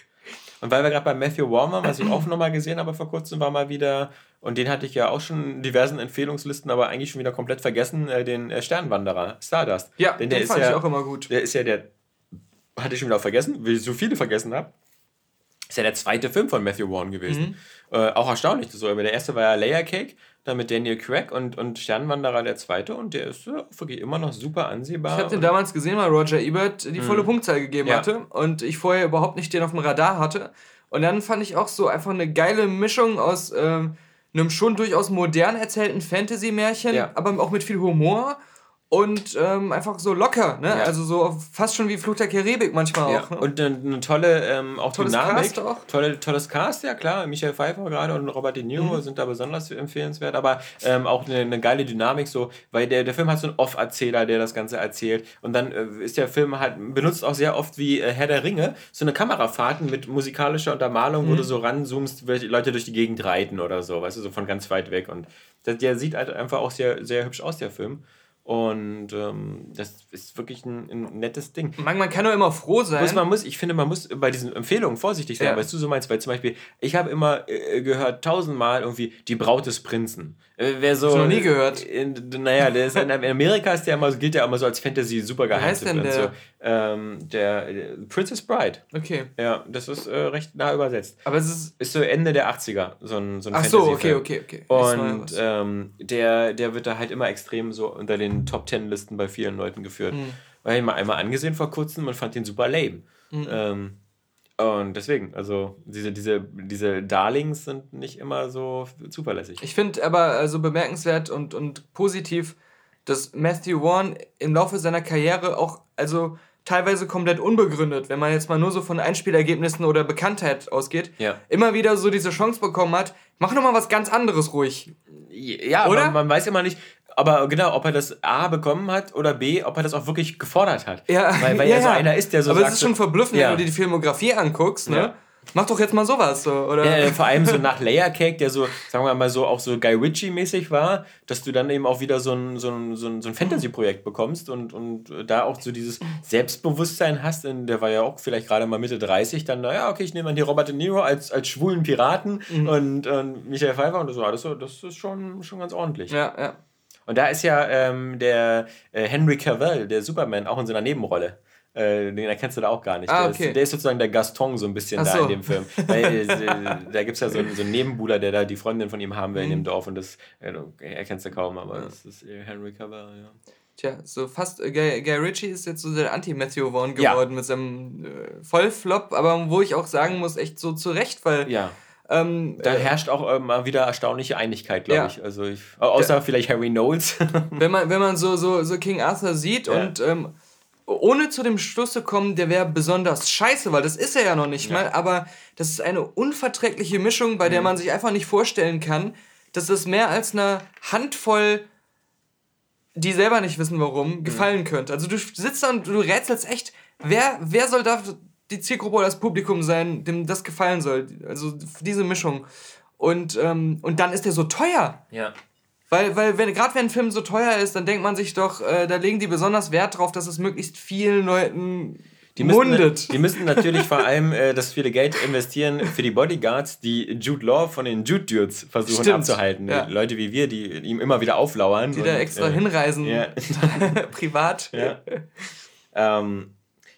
und weil wir gerade bei Matthew Warmer, was ich auch nochmal gesehen habe vor kurzem, war mal wieder, und den hatte ich ja auch schon in diversen Empfehlungslisten, aber eigentlich schon wieder komplett vergessen, äh, den äh, Sternwanderer, Stardust. Ja, den, den fand ja, ich auch immer gut. Der ist ja der hatte ich schon wieder vergessen, wie ich so viele vergessen habe. Ist ja der zweite Film von Matthew Vaughn gewesen. Mhm. Äh, auch erstaunlich. So, aber der erste war ja Layer Cake, dann mit Daniel Craig und, und Sternwanderer der zweite und der ist wirklich immer noch super ansehbar. Ich habe den damals gesehen, weil Roger Ebert die volle mhm. Punktzahl gegeben ja. hatte und ich vorher überhaupt nicht den auf dem Radar hatte. Und dann fand ich auch so einfach eine geile Mischung aus ähm, einem schon durchaus modern erzählten Fantasy-Märchen, ja. aber auch mit viel Humor und ähm, einfach so locker, ne? Ja. Also so fast schon wie Fluch der Karibik manchmal ja. auch. Ne? Und eine, eine, tolle ähm, auch tolles Dynamik. Cast auch. Tolle, tolles Cast, ja klar. Michael Pfeiffer gerade und Robert De Niro mhm. sind da besonders empfehlenswert, aber ähm, auch eine, eine, geile Dynamik so, weil der, der Film hat so einen Off-Erzähler, der das Ganze erzählt und dann äh, ist der Film halt benutzt auch sehr oft wie äh, Herr der Ringe so eine Kamerafahrten mit musikalischer Untermalung, mhm. wo du so ranzoomst, Leute durch die Gegend reiten oder so, weißt du, so von ganz weit weg und der, der sieht halt einfach auch sehr, sehr hübsch aus, der Film. Und ähm, das ist wirklich ein, ein, nettes Ding. Man, man kann doch immer froh sein. Muss, man muss, ich finde, man muss bei diesen Empfehlungen vorsichtig sein, ja. weißt du so meinst, weil zum Beispiel, ich habe immer äh, gehört tausendmal irgendwie die Braut des Prinzen. Äh, wer so, ich noch nie gehört. In, naja, der ist in, Amerika ist der immer, gilt der immer so als Fantasy super geheim. Wie heißt denn der? So, ähm, der, der, Princess Bride. Okay. Ja, das ist äh, recht nah übersetzt. Aber es ist. Ist so Ende der 80er, so ein, so ein Ach so, okay, okay, okay. Und ähm, der, der wird da halt immer extrem so unter den Top Ten Listen bei vielen Leuten geführt. Mhm. Weil ich ihn mal einmal angesehen vor kurzem und fand den super lame. Mhm. Ähm, und deswegen, also diese, diese, diese Darlings sind nicht immer so zuverlässig. Ich finde aber also bemerkenswert und, und positiv, dass Matthew Vaughn im Laufe seiner Karriere auch, also teilweise komplett unbegründet, wenn man jetzt mal nur so von Einspielergebnissen oder Bekanntheit ausgeht, ja. immer wieder so diese Chance bekommen hat, mach doch mal was ganz anderes ruhig. Ja, oder? Man, man weiß immer nicht, aber genau, ob er das A bekommen hat oder B, ob er das auch wirklich gefordert hat. Ja, weil, weil *laughs* ja, er so einer ist, der so. Aber sagt, es ist schon verblüffend, ja. wenn du dir die Filmografie anguckst, ne? Ja. Mach doch jetzt mal sowas, so, oder? Ja, vor allem so *laughs* nach Layer Cake, der so, sagen wir mal so, auch so Guy Ritchie-mäßig war, dass du dann eben auch wieder so ein, so ein, so ein, so ein Fantasy-Projekt bekommst und, und da auch so dieses Selbstbewusstsein hast. Und der war ja auch vielleicht gerade mal Mitte 30, dann, naja, okay, ich nehme mal hier Robert De Niro als, als schwulen Piraten mhm. und, und Michael Pfeiffer und das so, das ist schon, schon ganz ordentlich. Ja, ja. Und da ist ja ähm, der äh, Henry Cavill, der Superman, auch in seiner Nebenrolle. Äh, den erkennst du da auch gar nicht. Ah, okay. der, ist, der, ist, sozusagen der Gaston so ein bisschen so. da in dem Film. Äh, *laughs* da gibt es ja so, so einen Nebenbuhler, der da die Freundin von ihm haben will mhm. in dem mhm. Dorf und das äh, erkennst du kaum, aber ja. das ist Henry Cavill, ja. Tja, so fast, äh, Guy, Guy Ritchie ist jetzt so der Anti-Matthew Vaughn geworden ja. mit seinem äh, Vollflop, aber wo ich auch sagen muss, echt so zurecht, weil ja ähm, da äh, herrscht auch äh, mal wieder erstaunliche Einigkeit, glaube ja. ich. Also ich, außer ja. vielleicht Harry Knowles. *laughs* wenn man, wenn man so, so, so King Arthur sieht ja. und ähm, ohne zu dem Schluss zu kommen, der wäre besonders scheiße, weil das ist er ja noch nicht mal, aber das ist eine unverträgliche Mischung, bei der mhm. man sich einfach nicht vorstellen kann, dass es mehr als eine Handvoll die selber nicht wissen, warum, mhm. gefallen könnte. Also du sitzt da und du rätselst echt, wer, wer soll da die Zielgruppe oder das Publikum sein, dem das gefallen soll. Also diese Mischung. Und, ähm, und dann ist der so teuer. Ja. Weil, weil wenn, gerade wenn ein Film so teuer ist, dann denkt man sich doch, äh, da legen die besonders Wert drauf, dass es möglichst vielen Leuten die müssen, mundet. Die müssen natürlich vor allem äh, das viele Geld investieren für die Bodyguards, die Jude Law von den Jude Dudes versuchen Stimmt. abzuhalten. Ja. Leute wie wir, die ihm immer wieder auflauern. Die und, da extra äh, hinreisen. Ja. *laughs* Privat. Ja. ähm,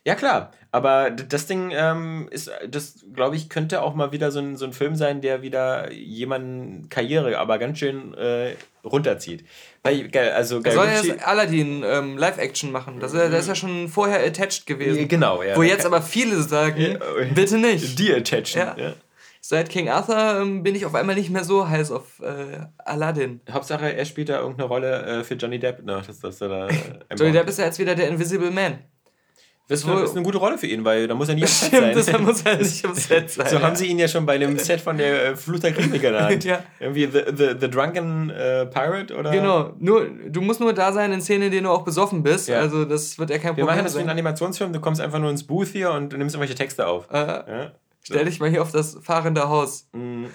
ja, klar. Aber das Ding ähm, ist, das glaube ich, könnte auch mal wieder so ein, so ein Film sein, der wieder jemanden Karriere, aber ganz schön äh, runterzieht. Weil, also Guy soll ja jetzt Aladdin ähm, Live-Action machen. Das, das ist ja schon vorher attached gewesen. Genau, ja. Wo jetzt aber viele sagen, ja, bitte nicht. Die attached, ja. ja. seit King Arthur ähm, bin ich auf einmal nicht mehr so heiß auf äh, Aladdin. Hauptsache, er spielt da irgendeine Rolle äh, für Johnny Depp. No, das, das, da, Johnny Depp ist ja jetzt wieder der Invisible Man. Das ist eine gute Rolle für ihn, weil da muss er nie *laughs* am Set sein. Das muss er nicht am Set *laughs* sein. so haben sie ihn ja schon bei dem Set von der äh, Flut der Karibik genannt. *laughs* ja. Irgendwie The, the, the Drunken uh, Pirate oder? Genau, nur, du musst nur da sein in Szenen, in denen du auch besoffen bist. Ja. Also das wird ja kein Problem Wir machen das wie ein Animationsfilm, du kommst einfach nur ins Booth hier und nimmst irgendwelche Texte auf. Äh, ja. Stell dich mal hier auf das fahrende Haus. Mhm.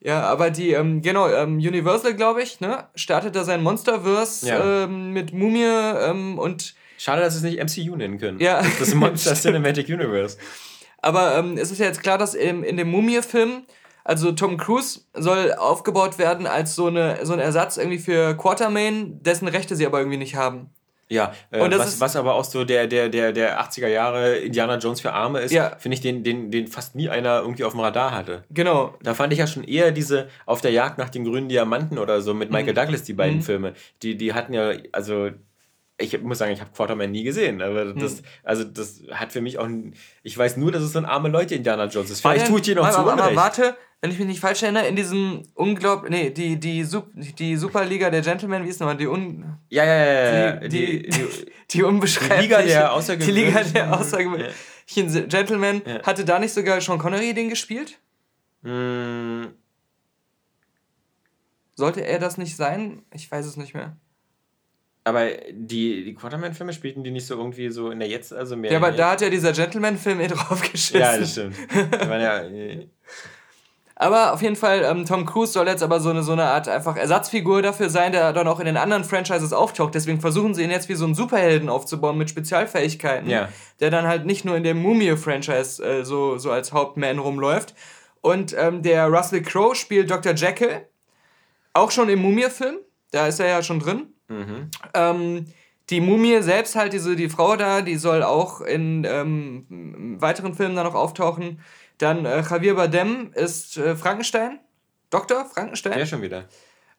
Ja, aber die, ähm, genau, ähm, Universal, glaube ich, ne, startet da sein Monsterverse ja. ähm, mit Mumie ähm, und Schade, dass sie es nicht MCU nennen können. Ja. Das Monster Cinematic *laughs* Universe. Aber ähm, es ist ja jetzt klar, dass im, in dem Mumie-Film, also Tom Cruise soll aufgebaut werden als so, eine, so ein Ersatz irgendwie für Quartermain, dessen Rechte sie aber irgendwie nicht haben. Ja, äh, was, was aber auch so der, der, der, der 80er Jahre Indiana Jones für Arme ist, ja. finde ich, den, den, den fast nie einer irgendwie auf dem Radar hatte. Genau. Da fand ich ja schon eher diese Auf der Jagd nach den grünen Diamanten oder so mit Michael mhm. Douglas, die beiden mhm. Filme. Die, die hatten ja, also ich muss sagen, ich habe Quarterman nie gesehen. Aber das, hm. also das hat für mich auch. Ich weiß nur, dass es so ein arme Leute Indiana Jones ist. Vielleicht tue ich dir noch zu Unrecht. Aber warte, wenn ich mich nicht falsch erinnere, in diesem unglaublich. Nee, die, die, Sup die Superliga der Gentlemen, wie ist nochmal? Die un. Ja, ja, ja. Die, die, die, die, *laughs* die unbeschreibliche. Liga der Außergewöhnlichen. Die Liga der Außergewöhnlichen Gentlemen. Ja. Hatte da nicht sogar Sean Connery den gespielt? Hm. Sollte er das nicht sein? Ich weiß es nicht mehr. Aber die, die Quarterman-Filme spielten die nicht so irgendwie so in der Jetzt, also mehr. Ja, aber da hat ja dieser Gentleman-Film eh draufgeschissen. Ja, das stimmt. ja, *laughs* äh, aber auf jeden Fall, ähm, Tom Cruise soll jetzt aber so eine, so eine Art einfach Ersatzfigur dafür sein, der dann auch in den anderen Franchises auftaucht. Deswegen versuchen sie ihn jetzt wie so einen Superhelden aufzubauen mit Spezialfähigkeiten. Ja. Der dann halt nicht nur in dem Mumie-Franchise äh, so, so als Hauptman rumläuft. Und ähm, der Russell Crowe spielt Dr. Jekyll. Auch schon im Mumie-Film. Da ist er ja schon drin. Mhm. Ähm, die Mumie selbst halt, diese, die Frau da, die soll auch in ähm, weiteren Filmen dann noch auftauchen. Dann äh, Javier Bardem ist äh, Frankenstein. Doktor Frankenstein. Ja, schon wieder.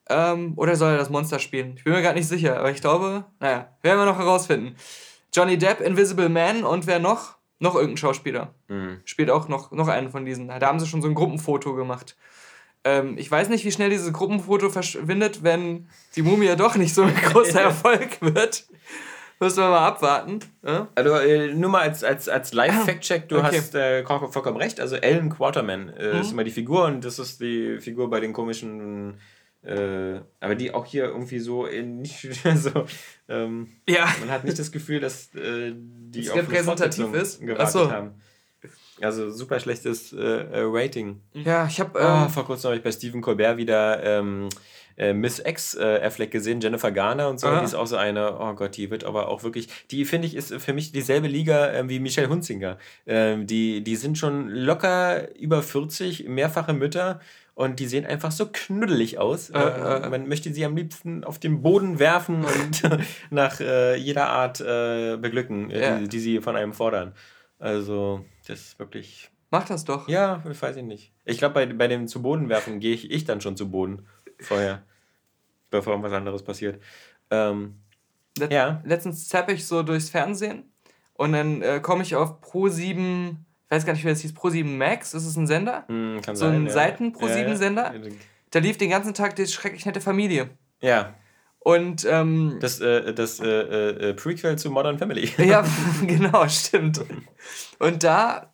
Ähm, oder soll er das Monster spielen? Ich bin mir gerade nicht sicher, aber ich glaube, naja, werden wir noch herausfinden. Johnny Depp, Invisible Man und wer noch? Noch irgendein Schauspieler. Mhm. Spielt auch noch, noch einen von diesen. Da haben sie schon so ein Gruppenfoto gemacht. Ähm, ich weiß nicht, wie schnell dieses Gruppenfoto verschwindet, wenn die Mumie ja doch nicht so ein großer *laughs* Erfolg wird. Müssen wir mal abwarten. Ja? Also äh, nur mal als, als, als Live-Fact-Check, du okay. hast äh, vollkommen recht. Also Alan Quarterman äh, mhm. ist immer die Figur und das ist die Figur bei den komischen äh, aber die auch hier irgendwie so in *laughs* nicht so ähm, ja. man hat nicht das Gefühl, dass äh, die das auf repräsentativ ist. gewartet so. haben. Also super schlechtes äh, äh Rating. Ja, ich habe. Ähm, oh, vor kurzem habe ich bei Stephen Colbert wieder ähm, äh, Miss X äh, Affleck gesehen, Jennifer Garner und so. Ah. Die ist auch so eine, oh Gott, die wird aber auch wirklich, die finde ich ist für mich dieselbe Liga äh, wie Michelle Hunzinger. Ähm, die, die sind schon locker über 40, mehrfache Mütter und die sehen einfach so knuddelig aus. Äh, äh, man möchte sie am liebsten auf den Boden werfen und *laughs* nach äh, jeder Art äh, beglücken, ja. die, die, sie von einem fordern. Also, das ist wirklich. Mach das doch. Ja, weiß ich nicht. Ich glaube, bei, bei dem zu Boden werfen gehe ich, ich dann schon zu Boden vorher, *laughs* bevor irgendwas anderes passiert. Ähm, Let ja. Letztens zappe ich so durchs Fernsehen und dann äh, komme ich auf Pro7, ich weiß gar nicht, wie das hieß, Pro7 Max, ist es ein Sender? Mm, kann so sein, ein ja. Seiten Pro7 Sender. Ja, ja. Da lief den ganzen Tag die schrecklich nette Familie. Ja. Und ähm, das, äh, das äh, äh, Prequel zu Modern Family. *laughs* ja, *laughs* genau, stimmt. Und da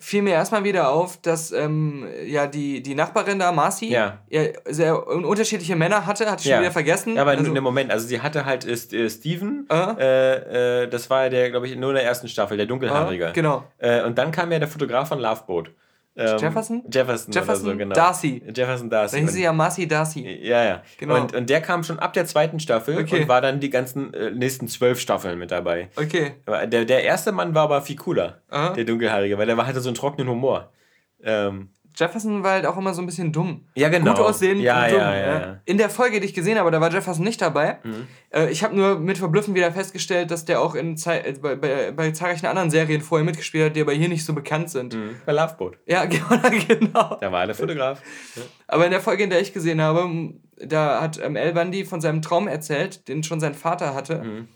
fiel mir erstmal wieder auf, dass ähm, ja die, die Nachbarin da, Marcy, ja. ja sehr unterschiedliche Männer hatte, hatte ich ja. schon wieder vergessen. Ja, aber also, in dem Moment, also sie hatte halt ist, äh, Steven, uh äh, das war der, glaube ich, nur in der ersten Staffel, der Dunkelhaarige. Uh genau. Äh, und dann kam ja der Fotograf von Loveboat. Ähm, Jefferson? Jefferson? Jefferson so, genau. Darcy. Jefferson Darcy. Da hieß sie ja Marcy Darcy. Ja, ja. Genau. Und, und der kam schon ab der zweiten Staffel okay. und war dann die ganzen äh, nächsten zwölf Staffeln mit dabei. Okay. Der, der erste Mann war aber viel cooler, Aha. der Dunkelhaarige, weil der hatte so einen trockenen Humor. Ähm, Jefferson war halt auch immer so ein bisschen dumm. Ja, genau. Gut aussehen, ja, dumm. Ja, ja, ja, In der Folge, die ich gesehen habe, da war Jefferson nicht dabei. Mhm. Äh, ich habe nur mit Verblüffen wieder festgestellt, dass der auch in äh, bei, bei, bei, zahlreichen anderen Serien vorher mitgespielt hat, die aber hier nicht so bekannt sind. Mhm. Bei Loveboat. Ja, *laughs* genau. Da war der Fotograf. *laughs* Aber in der Folge, in der ich gesehen habe, da hat ähm, El Bundy von seinem Traum erzählt, den schon sein Vater hatte. Mhm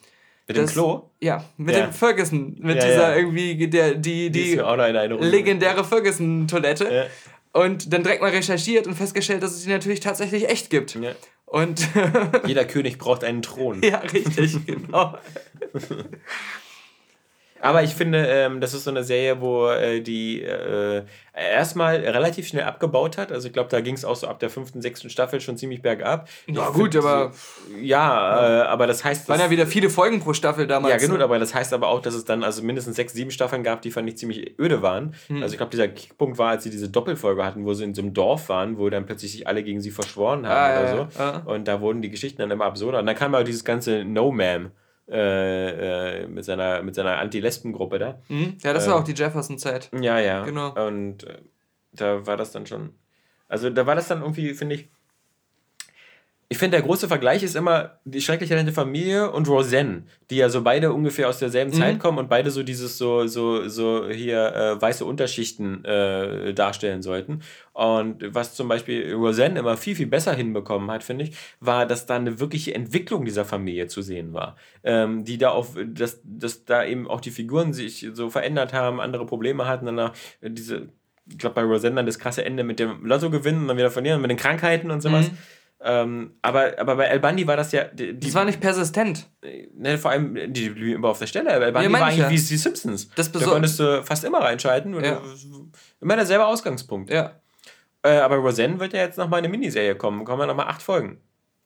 mit das, dem Klo? Ja, mit ja. dem Ferguson. Mit ja, dieser ja. irgendwie, der, die, die, die legendäre Ferguson-Toilette. Und dann direkt mal recherchiert und festgestellt, dass es sie natürlich tatsächlich echt gibt. Und Jeder König braucht einen Thron. *laughs* Ja, richtig, genau. *laughs* Aber ich finde, ähm, das ist so eine Serie, wo äh, die äh, erstmal relativ schnell abgebaut hat. Also ich glaube, da ging es auch so ab der fünften, sechsten Staffel schon ziemlich bergab. Ja, gut, aber. Ja, äh, aber das heißt. Waren ja wieder viele Folgen pro Staffel damals. Ja, genau, ne? aber das heißt aber auch, dass es dann also mindestens sechs, sieben Staffeln gab, die fand ich ziemlich öde waren. Hm. Also ich glaube, dieser Kickpunkt war, als sie diese Doppelfolge hatten, wo sie in so einem Dorf waren, wo dann plötzlich sich alle gegen sie verschworen haben ah, oder ja, so. Ja. Und da wurden die Geschichten dann immer absurder. Und dann kam ja auch dieses ganze No Man. Äh, äh, mit seiner, mit seiner Anti-Lesben-Gruppe da. Mhm. Ja, das ähm, war auch die Jefferson-Zeit. Ja, ja. Genau. Und äh, da war das dann schon. Also da war das dann irgendwie, finde ich, ich finde, der große Vergleich ist immer die schrecklich nette Familie und Roseanne, die ja so beide ungefähr aus derselben mhm. Zeit kommen und beide so dieses so, so, so hier äh, weiße Unterschichten äh, darstellen sollten. Und was zum Beispiel Roseanne immer viel, viel besser hinbekommen hat, finde ich, war, dass da eine wirkliche Entwicklung dieser Familie zu sehen war. Ähm, die da auf, dass, dass da eben auch die Figuren sich so verändert haben, andere Probleme hatten, danach diese, ich glaube bei Roseanne dann das krasse Ende mit dem Lotto gewinnen und dann wieder verlieren, mit den Krankheiten und sowas. Mhm. Ähm, aber, aber bei El Bandi war das ja. Die, das war nicht persistent. Ne, vor allem, die blieben immer auf der Stelle. El Bandi ja, war eigentlich ja. wie die Simpsons. Das da konntest du fast immer reinschalten. Ja. Immer derselbe Ausgangspunkt. Ja. Äh, aber Roseanne wird ja jetzt nochmal eine Miniserie kommen. Kommen ja nochmal acht Folgen.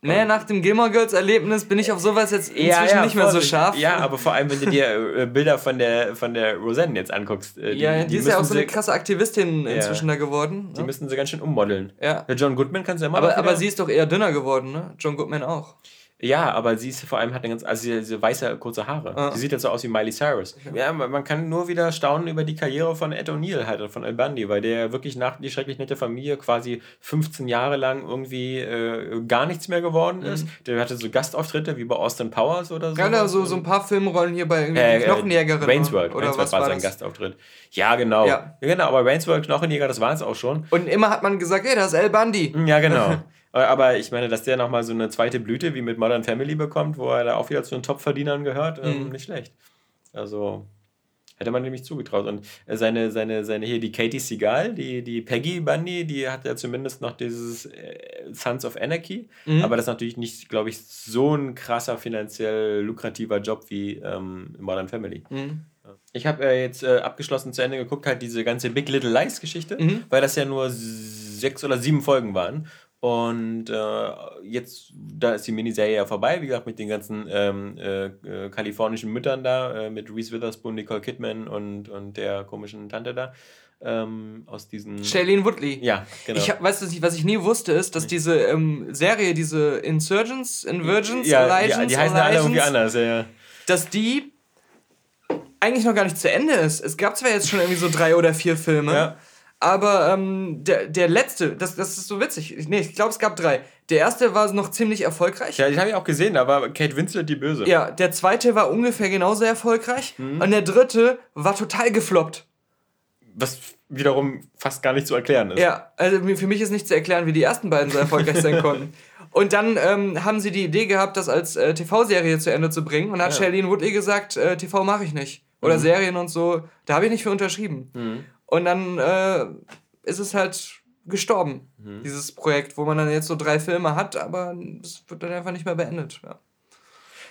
Naja, nach dem Gilmore Girls Erlebnis bin ich auf sowas jetzt inzwischen ja, ja, nicht mehr so scharf. Ja, aber vor allem, wenn du dir äh, Bilder von der, von der Roseanne jetzt anguckst. Äh, die, ja, die, die ist ja auch so eine krasse Aktivistin inzwischen da geworden. Die ne? müssten sie ganz schön ummodeln. Ja. John Goodman kannst du ja immer Aber, aber sie ist doch eher dünner geworden, ne? John Goodman auch. Ja, aber sie ist vor allem hat eine ganz, also diese weiße kurze Haare. Ah. Die sieht jetzt so aus wie Miley Cyrus. Ja, man kann nur wieder staunen über die Karriere von Ed O'Neill halt, von Al Bundy, weil der wirklich nach die schrecklich nette Familie quasi 15 Jahre lang irgendwie äh, gar nichts mehr geworden mhm. ist. Der hatte so Gastauftritte wie bei Austin Powers oder so. Genau, so, so ein paar Filmrollen hier bei irgendwie äh, äh Knochenjägerin. Wayne's World, oder Wayne's was war, war sein Gastauftritt. Ja, genau. Ja. genau, aber Wayne's World, Knochenjäger, das war es auch schon. Und immer hat man gesagt, ey, das ist Al Bundy. Ja, genau. *laughs* Äh, aber ich meine, dass der nochmal so eine zweite Blüte wie mit Modern Family bekommt, wo er da auch wieder zu den Top-Verdienern gehört, ähm, mhm. nicht schlecht. Also hätte man nämlich zugetraut. Und äh, seine, seine, seine hier, die Katie Seagal, die, die Peggy Bundy, die hat ja zumindest noch dieses äh, Sons of Anarchy. Mhm. Aber das ist natürlich nicht, glaube ich, so ein krasser finanziell lukrativer Job wie ähm, Modern Family. Mhm. Ich habe äh, jetzt äh, abgeschlossen zu Ende geguckt, halt diese ganze Big Little Lies Geschichte, mhm. weil das ja nur sechs oder sieben Folgen waren. Und äh, jetzt, da ist die Miniserie ja vorbei, wie gesagt, mit den ganzen ähm, äh, äh, kalifornischen Müttern da, äh, mit Reese Witherspoon, Nicole Kidman und, und der komischen Tante da. Ähm, aus diesen. Shailene Woodley. Ja, genau. Ich, weißt du, was ich nie wusste, ist, dass diese ähm, Serie, diese Insurgents, Invirgins, ja, Allegiance, die, die heißen alle irgendwie anders, ja, ja. Dass die eigentlich noch gar nicht zu Ende ist. Es gab zwar jetzt schon irgendwie so drei oder vier Filme. Ja aber ähm, der, der letzte, das, das ist so witzig. Nee, ich glaube, es gab drei. Der erste war noch ziemlich erfolgreich. Ja, den habe ich auch gesehen, da war Kate Winslet die Böse. Ja, der zweite war ungefähr genauso erfolgreich. Mhm. Und der dritte war total gefloppt. Was wiederum fast gar nicht zu erklären ist. Ja, also für mich ist nicht zu erklären, wie die ersten beiden so erfolgreich sein *laughs* konnten. Und dann ähm, haben sie die Idee gehabt, das als äh, TV-Serie zu Ende zu bringen. Und hat ja. Shailene Woodley gesagt, äh, TV mache ich nicht. Oder mhm. Serien und so. Da habe ich nicht für unterschrieben. Mhm. Und dann äh, ist es halt gestorben, mhm. dieses Projekt, wo man dann jetzt so drei Filme hat, aber es wird dann einfach nicht mehr beendet. Ja.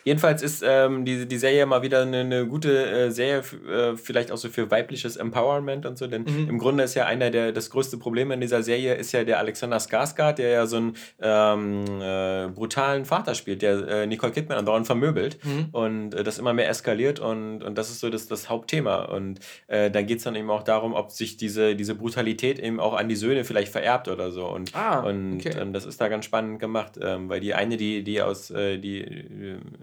Jedenfalls ist ähm, die, die Serie mal wieder eine, eine gute äh, Serie, äh, vielleicht auch so für weibliches Empowerment und so, denn mhm. im Grunde ist ja einer der, das größte Problem in dieser Serie ist ja der Alexander Skarsgård, der ja so einen ähm, äh, brutalen Vater spielt, der äh, Nicole Kidman andauernd vermöbelt mhm. und äh, das immer mehr eskaliert und, und das ist so das, das Hauptthema und äh, dann geht es dann eben auch darum, ob sich diese, diese Brutalität eben auch an die Söhne vielleicht vererbt oder so und, ah, und okay. ähm, das ist da ganz spannend gemacht, ähm, weil die eine, die, die aus, die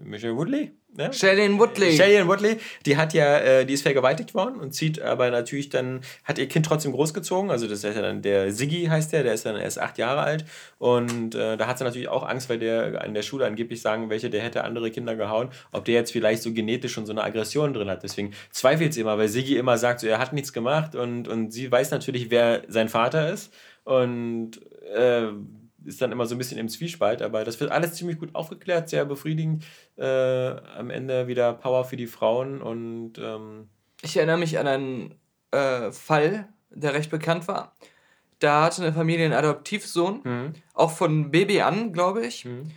Michelle Woodley? Ne? Shailene Woodley. Shailene Woodley, die hat ja, äh, die ist vergewaltigt worden und zieht aber natürlich dann, hat ihr Kind trotzdem großgezogen. Also das ist ja dann der Siggi heißt der, der ist dann erst acht Jahre alt. Und äh, da hat sie natürlich auch Angst, weil der an der Schule angeblich sagen, welche, der hätte andere Kinder gehauen, ob der jetzt vielleicht so genetisch schon so eine Aggression drin hat. Deswegen zweifelt sie immer, weil Siggi immer sagt, so, er hat nichts gemacht und, und sie weiß natürlich, wer sein Vater ist. Und äh, ist dann immer so ein bisschen im Zwiespalt, aber das wird alles ziemlich gut aufgeklärt, sehr befriedigend. Äh, am Ende wieder Power für die Frauen und. Ähm ich erinnere mich an einen äh, Fall, der recht bekannt war. da hatte eine Familie einen Adoptivsohn, mhm. auch von Baby an, glaube ich. Mhm.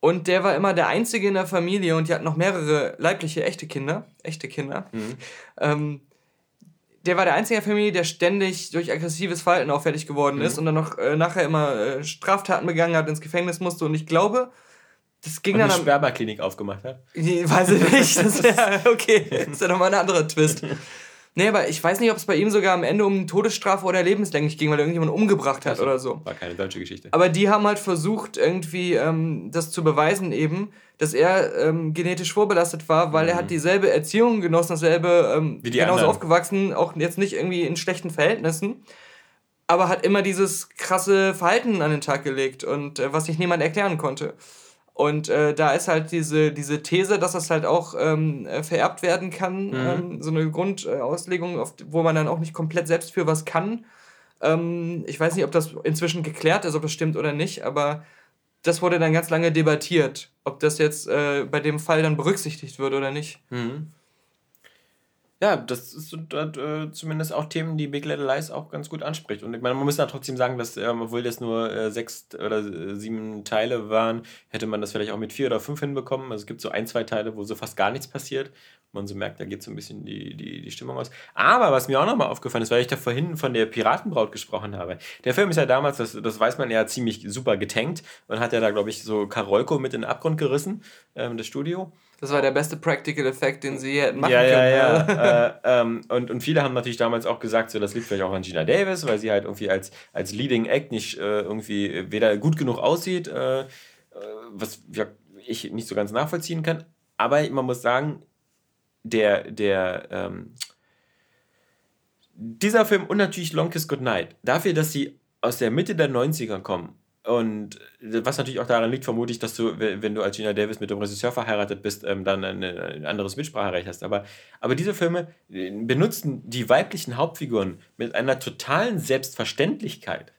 Und der war immer der Einzige in der Familie und die hatten noch mehrere leibliche, echte Kinder. Echte Kinder. Mhm. Ähm, der war der einzige in der Familie, der ständig durch aggressives Verhalten auffällig geworden ist mhm. und dann noch äh, nachher immer äh, Straftaten begangen hat, ins Gefängnis musste. Und ich glaube, das ging und dann. Eine Spermaklinik aufgemacht hat? Weiß ich nicht. Das wär, *laughs* okay, das ist ja nochmal ein anderer Twist. Nee, aber ich weiß nicht, ob es bei ihm sogar am Ende um Todesstrafe oder lebenslänglich ging, weil er irgendjemanden umgebracht hat also, oder so. War keine deutsche Geschichte. Aber die haben halt versucht, irgendwie ähm, das zu beweisen eben, dass er ähm, genetisch vorbelastet war, weil mhm. er hat dieselbe Erziehung genossen, dasselbe, ähm, Wie die genauso anderen. aufgewachsen, auch jetzt nicht irgendwie in schlechten Verhältnissen, aber hat immer dieses krasse Verhalten an den Tag gelegt und äh, was sich niemand erklären konnte. Und äh, da ist halt diese, diese These, dass das halt auch ähm, äh, vererbt werden kann, mhm. ähm, so eine Grundauslegung, wo man dann auch nicht komplett selbst für was kann. Ähm, ich weiß nicht, ob das inzwischen geklärt ist, ob das stimmt oder nicht, aber das wurde dann ganz lange debattiert, ob das jetzt äh, bei dem Fall dann berücksichtigt wird oder nicht. Mhm. Ja, das ist äh, zumindest auch Themen, die Big Little Lies auch ganz gut anspricht. Und ich meine, man muss ja trotzdem sagen, dass, ähm, obwohl das nur äh, sechs oder äh, sieben Teile waren, hätte man das vielleicht auch mit vier oder fünf hinbekommen. Also es gibt so ein, zwei Teile, wo so fast gar nichts passiert. Man so merkt, da geht so ein bisschen die, die, die Stimmung aus. Aber was mir auch nochmal aufgefallen ist, weil ich da vorhin von der Piratenbraut gesprochen habe. Der Film ist ja damals, das, das weiß man ja, ziemlich super getankt und hat ja da, glaube ich, so Karolko mit in den Abgrund gerissen, ähm, das Studio. Das war der beste Practical Effekt, den sie hätten machen ja, können. Ja, ja. *laughs* äh, ähm, und, und viele haben natürlich damals auch gesagt, so, das liegt vielleicht auch an Gina Davis, weil sie halt irgendwie als, als Leading Act nicht äh, irgendwie weder gut genug aussieht, äh, äh, was ja, ich nicht so ganz nachvollziehen kann. Aber man muss sagen, der, der, ähm, dieser Film und natürlich Long Kiss Goodnight, dafür, dass sie aus der Mitte der 90er kommen und was natürlich auch daran liegt, vermute ich, dass du, wenn du als Gina Davis mit dem Regisseur verheiratet bist, ähm, dann ein, ein anderes Mitspracherecht hast. Aber, aber diese Filme äh, benutzen die weiblichen Hauptfiguren mit einer totalen Selbstverständlichkeit.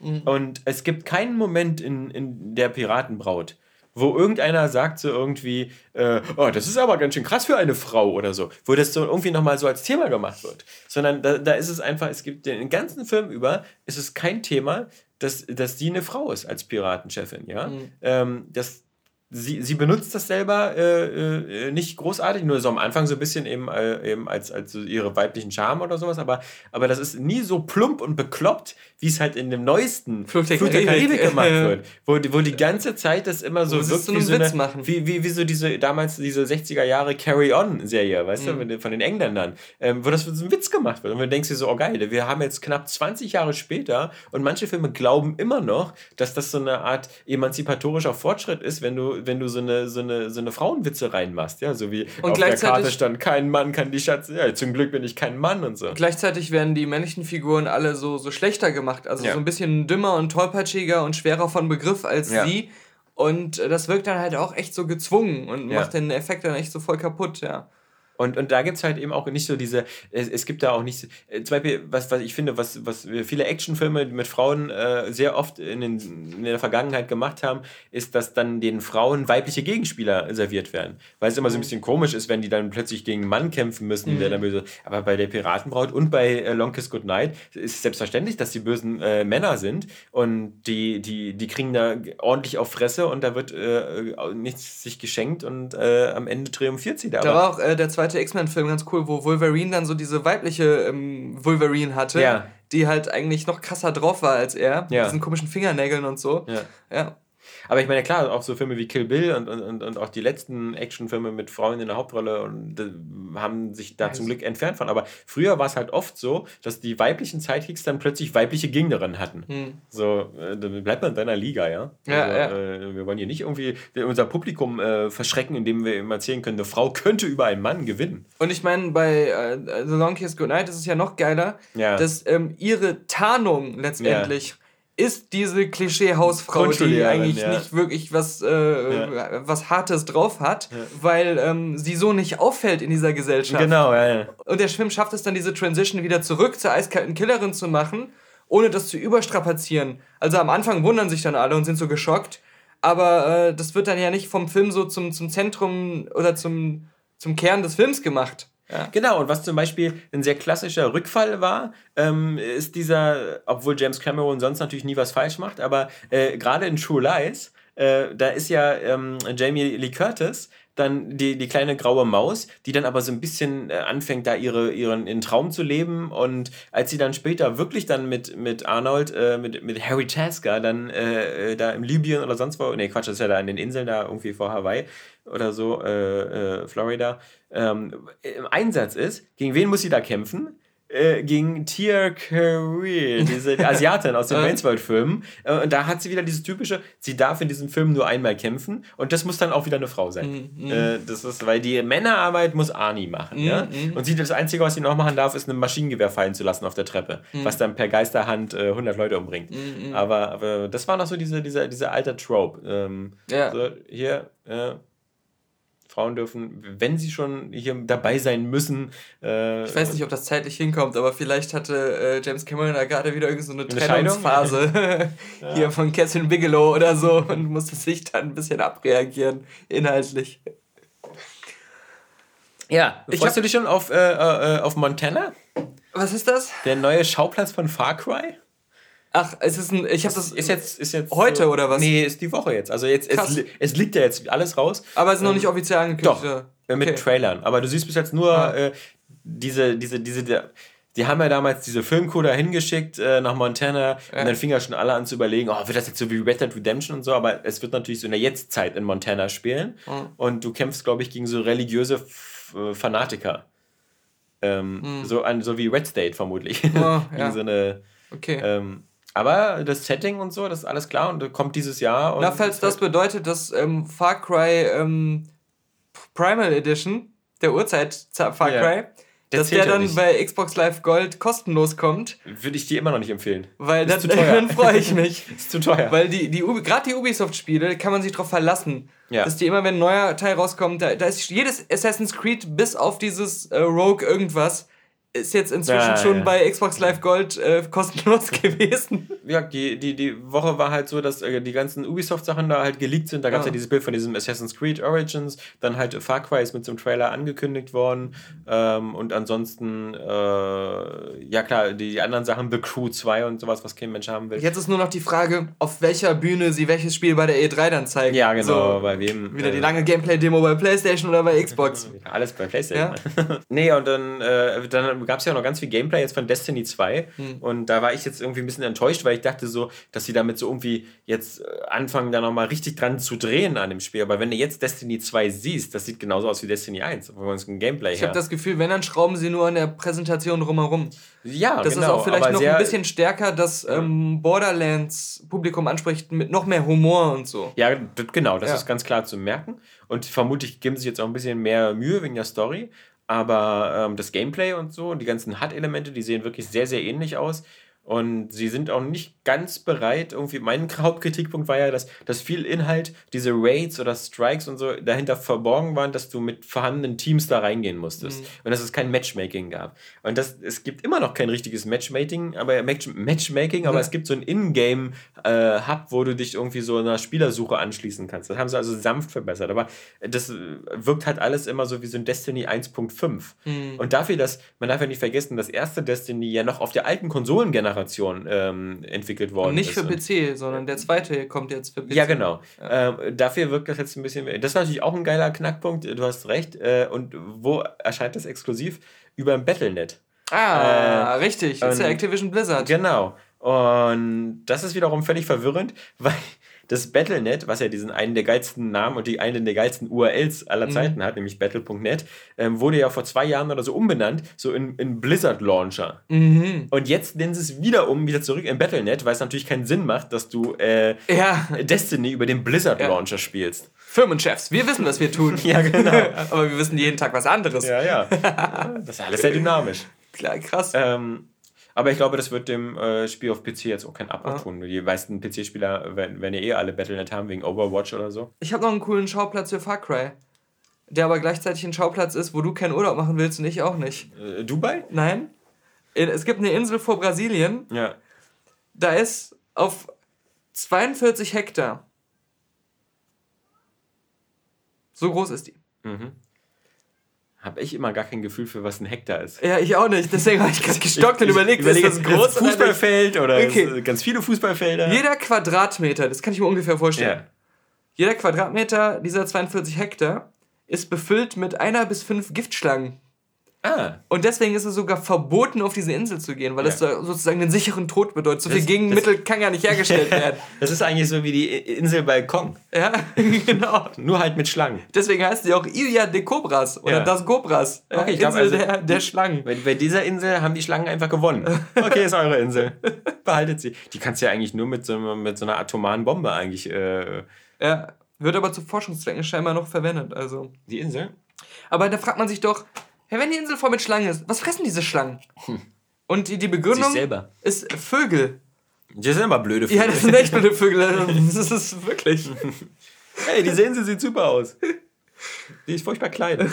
Mhm. Und es gibt keinen Moment in, in der Piratenbraut, wo irgendeiner sagt so irgendwie, äh, oh, das ist aber ganz schön krass für eine Frau oder so, wo das so irgendwie nochmal so als Thema gemacht wird. Sondern da, da ist es einfach, es gibt den ganzen Film über, ist es kein Thema, dass, dass die eine Frau ist als Piratenchefin, ja. Mhm. Ähm, das, sie, sie benutzt das selber äh, äh, nicht großartig, nur so am Anfang so ein bisschen eben, äh, eben als, als so ihre weiblichen Charme oder sowas, aber, aber das ist nie so plump und bekloppt, wie es halt in dem neuesten Flucht der Karibik. Gemacht wird, wo, wo die ganze Zeit das immer so wirkt wie so, eine, wie, wie, wie so diese, damals diese 60er Jahre Carry-On-Serie, weißt mhm. du, von den Engländern, ähm, wo das so ein Witz gemacht wird. Und du denkst dir so, oh geil, wir haben jetzt knapp 20 Jahre später und manche Filme glauben immer noch, dass das so eine Art emanzipatorischer Fortschritt ist, wenn du wenn du so eine, so eine, so eine Frauenwitze reinmachst, ja, so wie und auf der Karte stand, kein Mann kann die Schatz, ja, zum Glück bin ich kein Mann und so. Gleichzeitig werden die männlichen Figuren alle so, so schlechter gemacht, also ja. so ein bisschen dümmer und tollpatschiger und schwerer von Begriff als ja. sie. Und das wirkt dann halt auch echt so gezwungen und ja. macht den Effekt dann echt so voll kaputt, ja. Und, und da gibt es halt eben auch nicht so diese, es, es gibt da auch nicht, äh, zum Beispiel, was, was ich finde, was, was viele Actionfilme mit Frauen äh, sehr oft in, den, in der Vergangenheit gemacht haben, ist, dass dann den Frauen weibliche Gegenspieler serviert werden. Weil es immer so ein mhm. bisschen komisch ist, wenn die dann plötzlich gegen einen Mann kämpfen müssen, mhm. der dann böse. Aber bei der Piratenbraut und bei äh, Long Kiss Goodnight ist es selbstverständlich, dass die bösen äh, Männer sind und die, die, die kriegen da ordentlich auf Fresse und da wird äh, nichts sich geschenkt und äh, am Ende triumphiert sie da. Da war auch der zweite zweite X-Men-Film ganz cool, wo Wolverine dann so diese weibliche ähm, Wolverine hatte, ja. die halt eigentlich noch krasser drauf war als er. Ja. Mit diesen komischen Fingernägeln und so. Ja. ja. Aber ich meine, klar, auch so Filme wie Kill Bill und, und, und auch die letzten Actionfilme mit Frauen in der Hauptrolle und, äh, haben sich da also. zum Glück entfernt von. Aber früher war es halt oft so, dass die weiblichen Sidekicks dann plötzlich weibliche Gegnerinnen hatten. Hm. So, äh, dann bleibt man in deiner Liga, ja. ja, also, ja. Äh, wir wollen hier nicht irgendwie unser Publikum äh, verschrecken, indem wir ihm erzählen können, eine Frau *laughs* könnte über einen Mann gewinnen. Und ich meine, bei äh, The Long Kiss Goodnight ist es ja noch geiler, ja. dass ähm, ihre Tarnung letztendlich ist diese Klischee-Hausfrau, die eigentlich ja. nicht wirklich was, äh, ja. was Hartes drauf hat, ja. weil ähm, sie so nicht auffällt in dieser Gesellschaft. Genau, ja, ja. Und der Film schafft es dann, diese Transition wieder zurück zur eiskalten Killerin zu machen, ohne das zu überstrapazieren. Also am Anfang wundern sich dann alle und sind so geschockt, aber äh, das wird dann ja nicht vom Film so zum, zum Zentrum oder zum, zum Kern des Films gemacht. Ja. Genau, und was zum Beispiel ein sehr klassischer Rückfall war, ähm, ist dieser, obwohl James Cameron sonst natürlich nie was falsch macht, aber äh, gerade in True Lies, äh, da ist ja ähm, Jamie Lee Curtis dann die, die kleine graue Maus, die dann aber so ein bisschen äh, anfängt, da ihre, ihren, ihren Traum zu leben. Und als sie dann später wirklich dann mit, mit Arnold, äh, mit, mit Harry Tasker, dann äh, äh da im Libyen oder sonst wo, nee, Quatsch, das ist ja da in den Inseln da irgendwie vor Hawaii oder so, äh, äh, Florida, ähm, im Einsatz ist, gegen wen muss sie da kämpfen? Äh, gegen Tia Carrere, diese Asiatin aus den *laughs* Wayne's-World-Filmen. Äh, und da hat sie wieder dieses typische, sie darf in diesem Film nur einmal kämpfen und das muss dann auch wieder eine Frau sein. Mm, Äh, das ist, weil die Männerarbeit muss Arnie machen. Mm, ja? Mm. Und sie das Einzige, was sie noch machen darf, ist ein Maschinengewehr fallen zu lassen auf der Treppe, mhm. was dann per Geisterhand äh, 100 Leute umbringt. Mhm, aber, aber das war noch so diese, diese, diese alte Trope. Ähm, ja. So, hier, Frauen dürfen, wenn sie schon hier dabei sein müssen. Äh, ich weiß nicht, ob das zeitlich hinkommt, aber vielleicht hatte äh, James Cameron da gerade wieder irgendwie so eine, Trennungsphase *laughs* *laughs* ja. hier von Catherine Bigelow oder so und musste sich dann ein bisschen abreagieren, inhaltlich. Ja, ich freust du dich schon auf, äh, äh, auf Montana? Was ist das? Der neue Schauplatz von Far Cry? Ach, es ist ein. Ich habe das. Ist jetzt, ist jetzt. Heute so, oder was? Nee, ist die Woche jetzt. Also jetzt es, es, liegt ja jetzt alles raus. Aber es ist noch ähm, nicht offiziell angekündigt. Doch. Okay. Mit Trailern. Aber du siehst bis jetzt nur ah. äh, diese, diese, diese. Die, die haben ja damals diese Filmcode hingeschickt äh, nach Montana ja. und dann fingen ja schon alle an zu überlegen, oh, wird das jetzt so wie Red Dead Redemption und so, aber es wird natürlich so in der Jetztzeit in Montana spielen mhm. und du kämpfst, glaube ich, gegen so religiöse F äh, Fanatiker. Ähm, mhm. so, an, so wie Red State vermutlich. *laughs* Oh, ja. so eine, okay. Ähm, aber das Setting und so, das ist alles klar und kommt dieses Jahr. Na, falls das bedeutet, dass ähm, Far Cry ähm, Primal Edition, der Uhrzeit Far Cry, ja. dass der dann bei Xbox Live Gold kostenlos kommt. Würde ich dir immer noch nicht empfehlen. Weil dann, *laughs* dann freue ich mich. *laughs* ist zu teuer. Weil die, die gerade die Ubisoft-Spiele kann man sich darauf verlassen. Ja. Dass die immer, wenn ein neuer Teil rauskommt, da, da ist jedes Assassin's Creed bis auf dieses äh, Rogue irgendwas ist jetzt inzwischen ja, schon ja. bei Xbox Live Gold äh, kostenlos *laughs* gewesen. Ja, die, die, die Woche war halt so, dass äh, die ganzen Ubisoft-Sachen da halt geleakt sind. Da gab es ja. ja. dieses Bild von diesem Assassin's Creed Origins. Dann halt Far Cry ist mit so einem Trailer angekündigt worden. Ähm, und ansonsten, äh, ja klar, die, die, anderen Sachen, The Crew 2 und sowas, was kein Mensch haben will. Jetzt ist nur noch die Frage, auf welcher Bühne sie welches Spiel bei der E3 dann zeigen. Ja, genau, so, bei wem. Wieder die äh, lange Gameplay-Demo bei PlayStation oder bei Xbox. *laughs* Alles bei PlayStation. Ja. *laughs* nee, und dann, äh, dann gab es ja noch ganz viel Gameplay jetzt von Destiny 2 hm. und da war ich jetzt irgendwie ein bisschen enttäuscht, weil ich dachte so, dass sie damit so irgendwie jetzt äh, anfangen, da nochmal richtig dran zu drehen an dem Spiel. Aber wenn du jetzt Destiny 2 siehst, das sieht genauso aus wie Destiny 1, wo man es ein Gameplay Ich habe das Gefühl, wenn, dann schrauben sie nur an der Präsentation drumherum. Ja, das genau, ist auch vielleicht noch ein bisschen stärker, dass ähm, Borderlands Publikum anspricht mit noch mehr Humor und so. Ja, genau, das ja. ist ganz klar zu merken. Und vermutlich geben sie jetzt auch ein bisschen mehr Mühe wegen der Story. Aber ähm, das Gameplay und so, die ganzen HUD-Elemente, die sehen wirklich sehr, sehr ähnlich aus. Und sie sind auch nicht ganz bereit, irgendwie, mein *laughs* Hauptkritikpunkt war ja, dass, dass viel Inhalt, diese Raids oder Strikes und so dahinter verborgen waren, dass du mit vorhandenen Teams da reingehen musstest. Mhm. Und dass es kein Matchmaking gab. Und das, es gibt immer noch kein richtiges Matchmaking, aber Match, Matchmaking, aber mhm. es gibt so ein Ingame-Hub, äh, wo du dich irgendwie so einer Spielersuche anschließen kannst. Das haben sie also sanft verbessert. Aber das wirkt halt alles immer so wie so ein Destiny 1.5. Mhm. Und dafür, dass, man darf ja nicht vergessen, das erste Destiny ja noch auf der alten Konsolengeneration Generation ähm, entwickelt worden nicht ist. für PC, sondern der zweite kommt jetzt für PC. Ja, genau. Ja. Ähm, dafür wirkt das jetzt ein bisschen. Das ist natürlich auch ein geiler Knackpunkt, du hast recht. Äh, und wo erscheint das exklusiv? Über ein Battlenet. Ah, äh, richtig. Das ist ja Activision Blizzard. Genau. Und das ist wiederum völlig verwirrend, *laughs* weil das Battlenet, was ja diesen einen der geilsten Namen und die einen der geilsten URLs aller mhm. Zeiten hat, nämlich battle.net, ähm, wurde ja vor zwei Jahren oder so umbenannt, so in, in Blizzard Launcher. Mhm. Und jetzt nennen sie es wieder um, wieder zurück in Battlenet, weil es natürlich keinen Sinn macht, dass du äh, ja. Destiny über den Blizzard Launcher ja. spielst. Firmenchefs, wir wissen, was wir tun. *laughs* ja, genau. *laughs* Aber wir wissen jeden Tag was anderes. Ja, ja. *laughs* Das ist alles sehr dynamisch. Klar, krass. Ähm, aber ich glaube, das wird dem äh, Spiel auf PC jetzt auch keinen Abbruch tun. Die meisten PC-Spieler werden, werden ja eh alle Battlenet haben wegen Overwatch oder so. Ich habe noch einen coolen Schauplatz für Far Cry. Der aber gleichzeitig ein Schauplatz ist, wo du keinen Urlaub machen willst und ich auch nicht. Äh, Dubai? Nein. Es gibt eine Insel vor Brasilien. Ja. Da ist auf 42 Hektar. So groß ist die. Mhm. Habe ich immer gar kein Gefühl für, was ein Hektar ist. Ja, ich auch nicht. Deswegen habe ich *laughs* gerade gestockt ich, und überlegt, überleg, ist das ein großes Fußballfeld oder okay. ganz viele Fußballfelder? Jeder Quadratmeter, das kann ich mir ungefähr vorstellen. Ja. Jeder Quadratmeter dieser 42 Hektar ist befüllt mit einer bis fünf Giftschlangen. Ah. Und deswegen ist es sogar verboten, auf diese Insel zu gehen, weil ja. das sozusagen den sicheren Tod bedeutet. So viel Gegenmittel das, kann ja nicht hergestellt *laughs* werden. das ist eigentlich so wie die Insel bei Kong. Ja, *laughs* genau. Nur halt mit Schlangen. Deswegen heißt sie auch Ilya de Cobras oder ja. das Cobras. Okay, ich Insel also, der, der Schlangen. Bei, bei, dieser Insel haben die Schlangen einfach gewonnen. Okay, ist eure Insel. *laughs* Behaltet sie. Die kannst du ja eigentlich nur mit so, mit so einer atomaren Bombe eigentlich. Äh, ja, wird aber zu Forschungszwecken scheinbar noch verwendet. Also. Die Insel? Aber da fragt man sich doch, ja, wenn die Insel voll mit Schlangen ist, was fressen diese Schlangen? Hm. Und die, die Begründung ist Vögel. Das sind aber blöde Vögel. Ja, das sind echt blöde Vögel. *laughs* Das ist wirklich. Hey, diese Insel sieht super aus. Die ist furchtbar klein.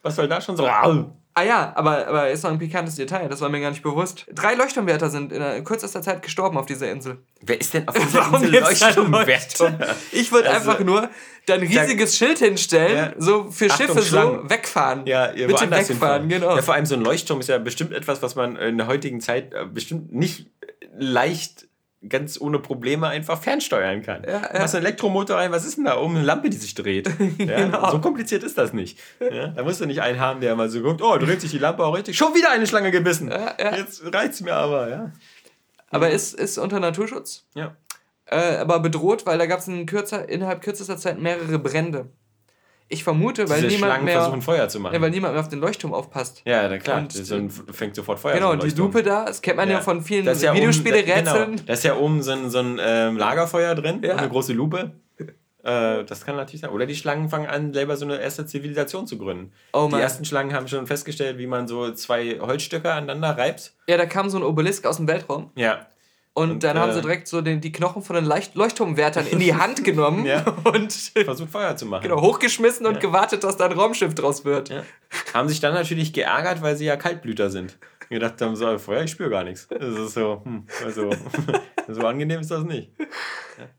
Was soll da schon so? *laughs* Ah ja, aber, aber ist noch ein pikantes Detail, das war mir gar nicht bewusst. Drei Leuchtturmwärter sind in kürzester Zeit gestorben auf dieser Insel. Wer ist denn auf *laughs* dieser Warum Insel Leuchtturmwärter? Ich würde also, einfach nur da ein riesiges da, Schild hinstellen, ja, so für Achtung, Schiffe Schlangen. so wegfahren. Ja, ihr Bitte wegfahren, genau. Ja, vor allem so ein Leuchtturm ist ja bestimmt etwas, was man in der heutigen Zeit äh, bestimmt nicht leicht ganz ohne Probleme einfach fernsteuern kann. Ja, ja. Machst einen Elektromotor rein, was ist denn da oben? Eine Lampe, die sich dreht. *laughs* Ja, genau. So kompliziert ist das nicht. Ja, da musst du nicht einen haben, der mal so guckt, oh, dreht sich die Lampe auch richtig. Schon wieder eine Schlange gebissen. Jetzt reizt mir aber, ja. Aber ist, ist unter Naturschutz. Ja. Äh, aber bedroht, weil da gab es innerhalb kürzester Zeit mehrere Brände. Ich vermute, weil niemand Schlangen mehr versuchen Feuer zu machen. Ja, weil niemand mehr auf den Leuchtturm aufpasst. Ja, dann klar. Und so fängt sofort Feuer Genau, die Lupe da, das kennt man ja, ja von vielen ja Videospiele-Rätseln. Genau. Da ist ja oben so ein, so ein ähm, Lagerfeuer drin, ja. eine große Lupe. Äh, das kann natürlich sein. Oder die Schlangen fangen an, selber so eine erste Zivilisation zu gründen. Oh die ersten Schlangen haben schon festgestellt, wie man so zwei Holzstücke aneinander reibt. Ja, da kam so ein Obelisk aus dem Weltraum. Ja. Und, und dann äh, haben sie direkt so den, die Knochen von den Leicht Leuchtturmwärtern in die *laughs* Hand genommen ja. und versucht Feuer zu machen. Genau, hochgeschmissen und gewartet, dass da ein Raumschiff draus wird. Ja. Haben sich dann natürlich geärgert, weil sie ja Kaltblüter sind *laughs* gedacht haben, so, Feuer, ich spüre gar nichts. Das ist so, hm, also, *laughs* so angenehm ist das nicht.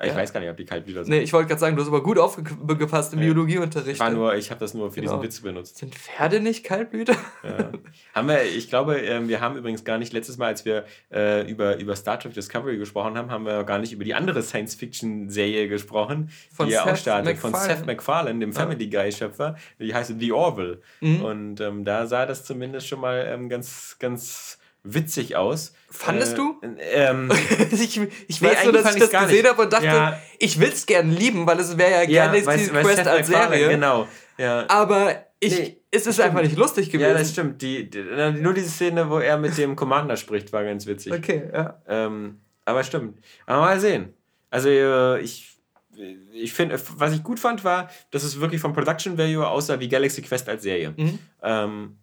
Ich ja. weiß gar nicht, ob die kalt wieder sind. Nee, ich wollte gerade sagen, du hast aber gut aufgepasst im ja. Biologieunterricht. War nur, ich habe das nur für genau. diesen Witz benutzt. Sind Pferde nicht Kaltblüter? Ja. Haben wir, ich glaube, ähm, wir haben übrigens gar nicht, letztes Mal, als wir äh, über, über Star Trek Discovery gesprochen haben, haben wir gar nicht über die andere Science-Fiction-Serie gesprochen, von die ja auch startet, von Seth MacFarlane, dem Family Guy-Schöpfer. Die heißt The Orville. Mhm. Und ähm, da sah das zumindest schon mal ähm, ganz, ganz ganz witzig aus. Fandest äh, du? Ähm, *laughs* ich ich weiß nur, dass ich das gesehen habe und dachte, ja. ich will es gerne lieben, weil es wäre ja, ja gerne Galaxy Quest als Serie. Genau. Ja. Aber ich, nee, es ist stimmt. einfach nicht lustig gewesen. Ja, das stimmt. Die, die, nur diese Szene, wo er mit dem Commander spricht, war ganz witzig. Okay, ja. Ähm, aber stimmt. Aber mal sehen. Also äh, ich ich finde, was ich gut fand, war, dass es wirklich vom Production Value aussah wie Galaxy Quest als Serie. Mhm. Ähm,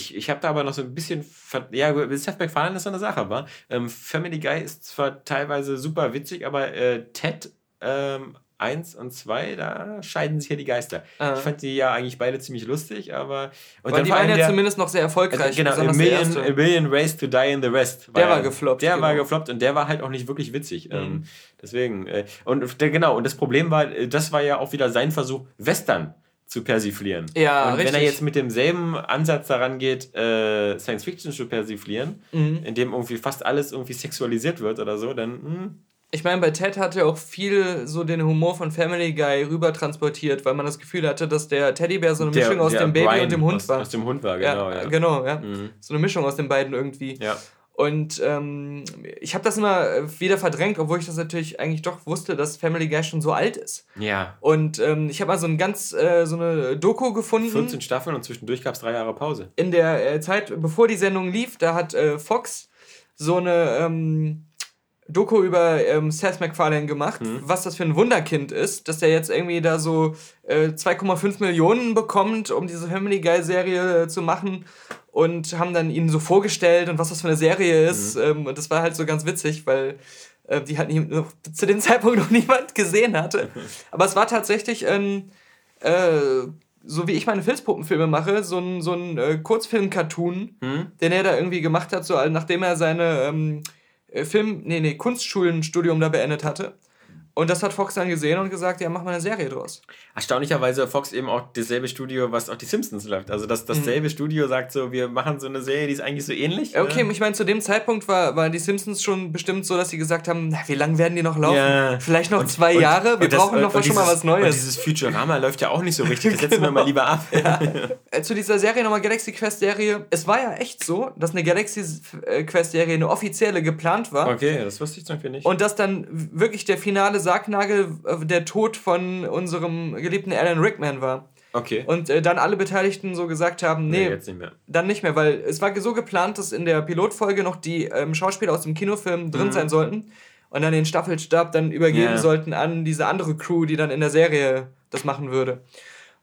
ich, ich habe da aber noch so ein bisschen. Ja, Seth MacFarlane ist so eine Sache, aber ähm, Family Guy ist zwar teilweise super witzig, aber äh, Ted ähm, 1 und 2, da scheiden sich ja die Geister. Ah. Ich fand die ja eigentlich beide ziemlich lustig, aber. Und aber die waren ja der, zumindest noch sehr erfolgreich. Äh, genau, A Million, A Million Ways to Die in the Rest. War der war gefloppt. Der genau. war gefloppt und der war halt auch nicht wirklich witzig. Mhm. Ähm, deswegen. Äh, und der, genau, und das Problem war, äh, das war ja auch wieder sein Versuch, Western zu persiflieren. Ja, und richtig. wenn er jetzt mit demselben Ansatz daran geht, äh, Science Fiction zu persiflieren, mhm. in dem irgendwie fast alles irgendwie sexualisiert wird oder so, dann. Mh. Hm. Ich meine, bei Ted hat er auch viel so den Humor von Family Guy rüber transportiert, weil man das Gefühl hatte, dass der Teddybär so eine der, Mischung aus dem Baby Brian und dem Hund aus, war. Aus dem Hund war, genau. Ja, ja. Genau, ja. Mhm. So eine Mischung aus den beiden irgendwie. Ja. Und ähm, ich habe das immer äh, wieder verdrängt, obwohl ich das natürlich eigentlich doch wusste, dass Family Guy schon so alt ist. Ja. Und ähm, ich habe mal so ein ganz äh, so eine Doku gefunden. 14 Staffeln und zwischendurch gab es drei Jahre Pause. In der äh, Zeit, bevor die Sendung lief, da hat äh, Fox so eine ähm, Doku über ähm, Seth MacFarlane gemacht, mhm. was das für ein Wunderkind ist, dass er jetzt irgendwie da so äh, 2,5 Millionen bekommt, um diese Family Guy Serie äh, zu machen und haben dann ihn so vorgestellt und was das für eine Serie ist. Mhm. Ähm, und das war halt so ganz witzig, weil äh, die halt nie, zu dem *laughs* Zeitpunkt noch niemand gesehen hatte. *laughs* Aber es war tatsächlich ein, äh, so wie ich meine Filzpuppenfilme mache, so ein, so ein äh, Kurzfilm-Cartoon, mhm. den er da irgendwie gemacht hat, so nachdem er seine ähm, äh, Film, nee, nee, Kunstschulenstudium da beendet hatte. Und das hat Fox dann gesehen und gesagt, ja, mach mal eine Serie draus. Erstaunlicherweise Fox eben auch dasselbe Studio, was auch die Simpsons läuft. Also dass dasselbe mhm. Studio sagt so, wir machen so eine Serie, die ist eigentlich so ähnlich. Okay, äh? ich meine, zu dem Zeitpunkt war, war die Simpsons schon bestimmt so, dass sie gesagt haben, na, wie lange werden die noch laufen? Ja. Vielleicht noch und, zwei und, Jahre, wir brauchen das, noch schon mal was Neues. Und dieses Futurama läuft ja auch nicht so richtig, das *laughs* setzen genau. wir mal lieber ab. Ja. Äh, zu dieser Serie nochmal Galaxy Quest Serie. Es war ja echt so, dass eine Galaxy äh, Quest Serie eine offizielle geplant war. Okay, das wusste ich zum Beispiel nicht. Und dass dann wirklich der finale Sargnagel äh, der Tod von unserem geliebten Alan Rickman war. Okay. Und äh, dann alle Beteiligten so gesagt haben, nee, nee, nicht dann nicht mehr, weil es war so geplant, dass in der Pilotfolge noch die ähm, Schauspieler aus dem Kinofilm drin mhm. sein sollten und dann den Staffelstab dann übergeben yeah. sollten an diese andere Crew, die dann in der Serie das machen würde.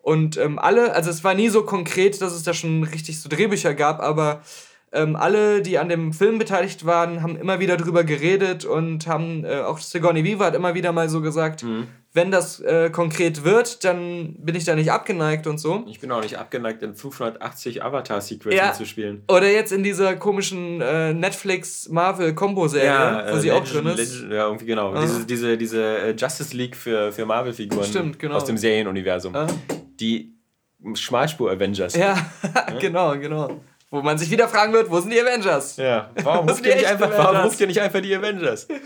Und ähm, alle, also es war nie so konkret, dass es da schon richtig so Drehbücher gab, aber ähm, alle, die an dem Film beteiligt waren, haben immer wieder drüber geredet und haben, äh, auch Sigourney Weaver hat immer wieder mal so gesagt, mhm. wenn das äh, konkret wird, dann bin ich da nicht abgeneigt und so. Ich bin auch nicht abgeneigt, in 580 Avatar-Sequels ja. zu spielen. Oder jetzt in dieser komischen äh, Netflix-Marvel-Kombo-Serie, ja, wo sie auch drin ist. Legend, ja, irgendwie genau. Ah. Diese, diese, diese äh, Justice League für, für Marvel-Figuren genau. aus dem Serienuniversum. Ah. Die Schmalspur-Avengers. Ja, *laughs* genau, genau. Wo man sich wieder fragen wird, wo sind die Avengers? Ja, warum ruft ihr nicht, einfach, warum ruft ihr nicht einfach die Avengers? *laughs*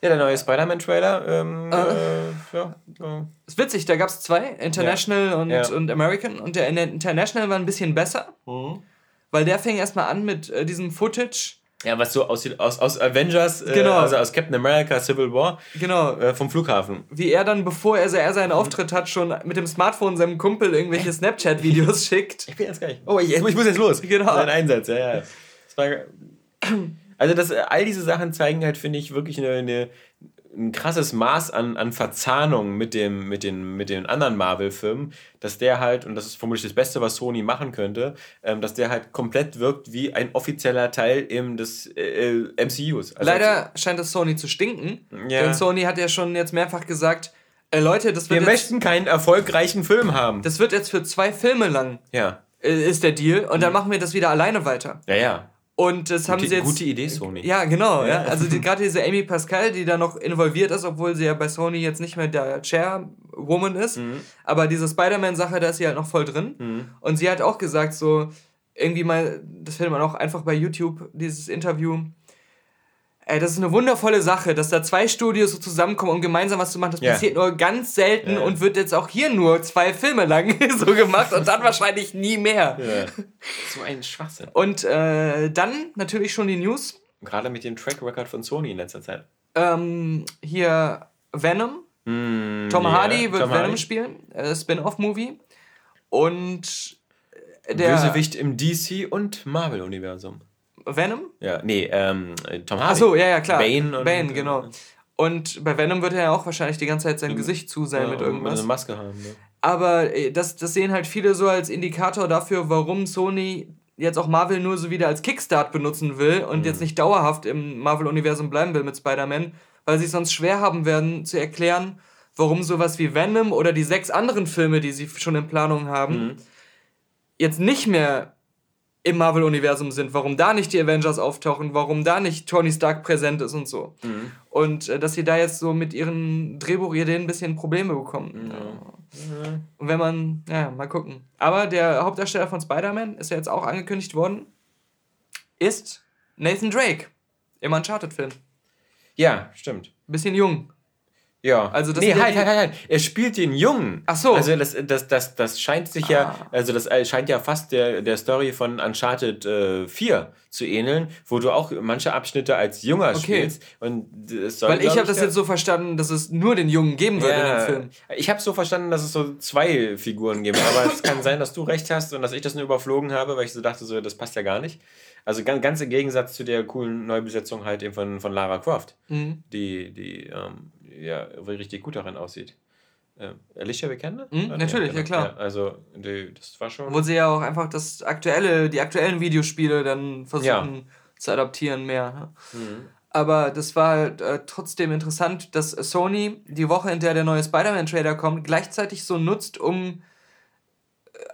Ja, der neue Spider-Man-Trailer. Ähm, uh, äh, ja, äh. Ist witzig, da gab es zwei, International ja. Und, ja. und American. Und der International war ein bisschen besser, mhm. weil der fing erstmal an mit äh, diesem Footage ja, was so aussieht aus, aus Avengers, äh, genau. also aus Captain America Civil War, genau. Äh, vom Flughafen. Wie er dann, bevor er, er seinen Auftritt hat, schon mit dem Smartphone seinem Kumpel irgendwelche Snapchat-Videos *laughs* schickt. Ich bin jetzt gleich. Oh, ich, ich muss jetzt los. Genau. Sein Einsatz, ja, ja. *clears throat* also das, all diese Sachen zeigen halt, finde ich, wirklich eine, eine ein krasses Maß an, an Verzahnung mit, dem, mit, den, mit den anderen Marvel-Filmen, dass der halt, und das ist vermutlich das Beste, was Sony machen könnte, ähm, dass der halt komplett wirkt wie ein offizieller Teil eben des äh, MCUs. Also Leider scheint es Sony zu stinken, ja. denn Sony hat ja schon jetzt mehrfach gesagt, äh, Leute, das wird Wir jetzt, möchten keinen erfolgreichen Film haben. Das wird jetzt für zwei Filme lang. Ja. Äh, ist der Deal. Und dann mhm. machen wir das wieder alleine weiter. Ja, ja. Und das gute, haben sie jetzt. Gute Idee, Sony. Ja, genau. Ja. ja. Also die, gerade diese Amy Pascal, die da noch involviert ist, obwohl sie ja bei Sony jetzt nicht mehr der Chairwoman ist. Mhm. Aber diese Spider-Man-Sache, da ist sie halt noch voll drin. Mhm. Und sie hat auch gesagt, so irgendwie mal, das findet man auch einfach bei YouTube, dieses Interview Ey, das ist eine wundervolle Sache, dass da zwei Studios so zusammenkommen, um gemeinsam was zu machen. Das yeah. passiert nur ganz selten yeah. und wird jetzt auch hier nur zwei Filme lang *laughs* so gemacht und dann wahrscheinlich nie mehr. Yeah. *laughs* So ein Schwachsinn. Und äh, dann natürlich schon die News. Gerade mit dem Track Record von Sony in letzter Zeit. Ähm, hier Venom. Mm, Tom Hardy wird Tom Venom Hardy. spielen, äh, Spin-off-Movie. Und der Bösewicht im DC und Marvel-Universum. Venom? Ja, nee, ähm, Tom Hardy. Achso, ja, ja, klar. Bane, und, Bane genau. Und bei Venom wird er ja auch wahrscheinlich die ganze Zeit sein Gesicht zu sein ja, mit irgendwas. Eine Maske haben, ne? Aber äh, das, das sehen halt viele so als Indikator dafür, warum Sony jetzt auch Marvel nur so wieder als Kickstart benutzen will und mhm. jetzt nicht dauerhaft im Marvel-Universum bleiben will mit Spider-Man, weil sie es sonst schwer haben werden zu erklären, warum sowas wie Venom oder die sechs anderen Filme, die sie schon in Planung haben, mhm. jetzt nicht mehr im Marvel-Universum sind, warum da nicht die Avengers auftauchen, warum da nicht Tony Stark präsent ist und so. Mhm. Und äh, dass sie da jetzt so mit ihren Drehbuchideen ein bisschen Probleme bekommen. Ja. Und wenn man, ja, mal gucken. Aber der Hauptdarsteller von Spider-Man ist ja jetzt auch angekündigt worden, ist Nathan Drake im Uncharted-Film. Ja, stimmt. Bisschen jung. Ja. Also das nee, halt, halt, halt, halt. Er spielt den Jungen. Ach so. Also das, das, das, das scheint sich ah. ja, also das äh, scheint ja fast der, der Story von Uncharted äh, 4 zu ähneln, wo du auch manche Abschnitte als Junger okay. spielst. Und soll, Weil ich habe das jetzt so verstanden, dass es nur den Jungen geben wird ja, in dem Film. Ich habe so verstanden, dass es so zwei Figuren gibt. Aber es kann sein, dass du recht hast und dass ich das nur überflogen habe, weil ich so dachte, so, das passt ja gar nicht. Also ganz, ganz im Gegensatz zu der coolen Neubesetzung halt eben von, von Lara Croft, mhm. die, die ähm, ja richtig gut darin aussieht. Äh, Alicia Vikander? Mhm, natürlich, ja, genau. ja klar. Ja, also die, das war schon. Wo sie ja auch einfach das aktuelle, die aktuellen Videospiele dann versuchen ja. zu adaptieren mehr. Mhm. Aber das war halt, äh, trotzdem interessant, dass Sony die Woche, in der der neue Spider-Man-Trailer kommt, gleichzeitig so nutzt, um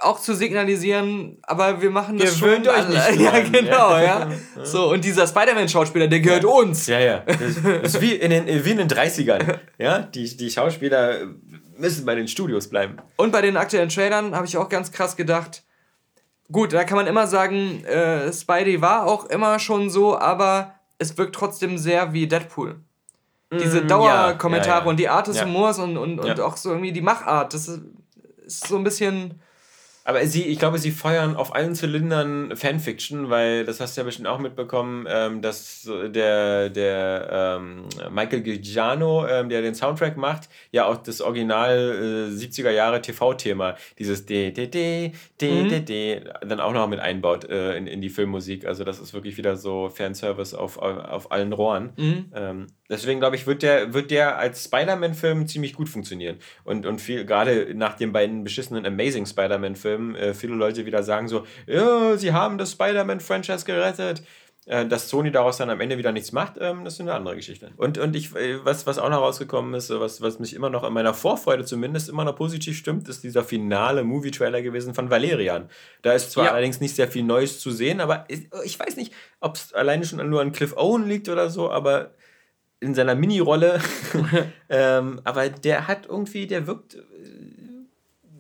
auch zu signalisieren, aber wir machen das wir schon. Euch nicht *laughs* ja, genau, ja. ja. So, und dieser Spider-Man-Schauspieler, der gehört ja. uns. Ja, ja. Das, das ist wie in den, wie in den 30ern. Ja, die, die Schauspieler müssen bei den Studios bleiben. Und bei den aktuellen Trailern habe ich auch ganz krass gedacht, gut, da kann man immer sagen, äh, Spidey war auch immer schon so, aber es wirkt trotzdem sehr wie Deadpool. Diese mm, Dauerkommentare ja, ja, ja. und die Art des Humors und, und, und auch so irgendwie die Machart, das ist, ist so ein bisschen aber sie, ich glaube, sie feuern auf allen Zylindern Fanfiction, weil das hast du ja bestimmt auch mitbekommen, ähm, dass der, der ähm, Michael Giuliano, ähm, der den Soundtrack macht, ja auch das Original äh, 70er Jahre TV-Thema, dieses D, D, D, D, mhm. D, D, dann auch noch mit einbaut äh, in, in die Filmmusik. Also das ist wirklich wieder so Fanservice auf, auf allen Rohren. Mhm. Deswegen glaube ich, wird der, wird der als Spider-Man-Film ziemlich gut funktionieren. Und, und viel, gerade nach den beiden beschissenen Amazing Spider-Man-Filmen, Film äh, viele Leute wieder sagen so, ja, sie haben das Spider-Man-Franchise gerettet. Äh, dass Sony daraus dann am Ende wieder nichts macht, ähm, das ist eine andere Geschichte. Und, und ich, äh, was, was auch noch rausgekommen ist, was, was mich immer noch in meiner Vorfreude zumindest immer noch positiv stimmt, ist dieser finale Movie-Trailer gewesen von Valerian. Da ist zwar ja. allerdings nicht sehr viel Neues zu sehen, aber ich, ich weiß nicht, ob es alleine schon nur an Cliff Owen liegt oder so, aber in seiner Mini-Rolle. *laughs* ähm, aber der hat irgendwie, der wirkt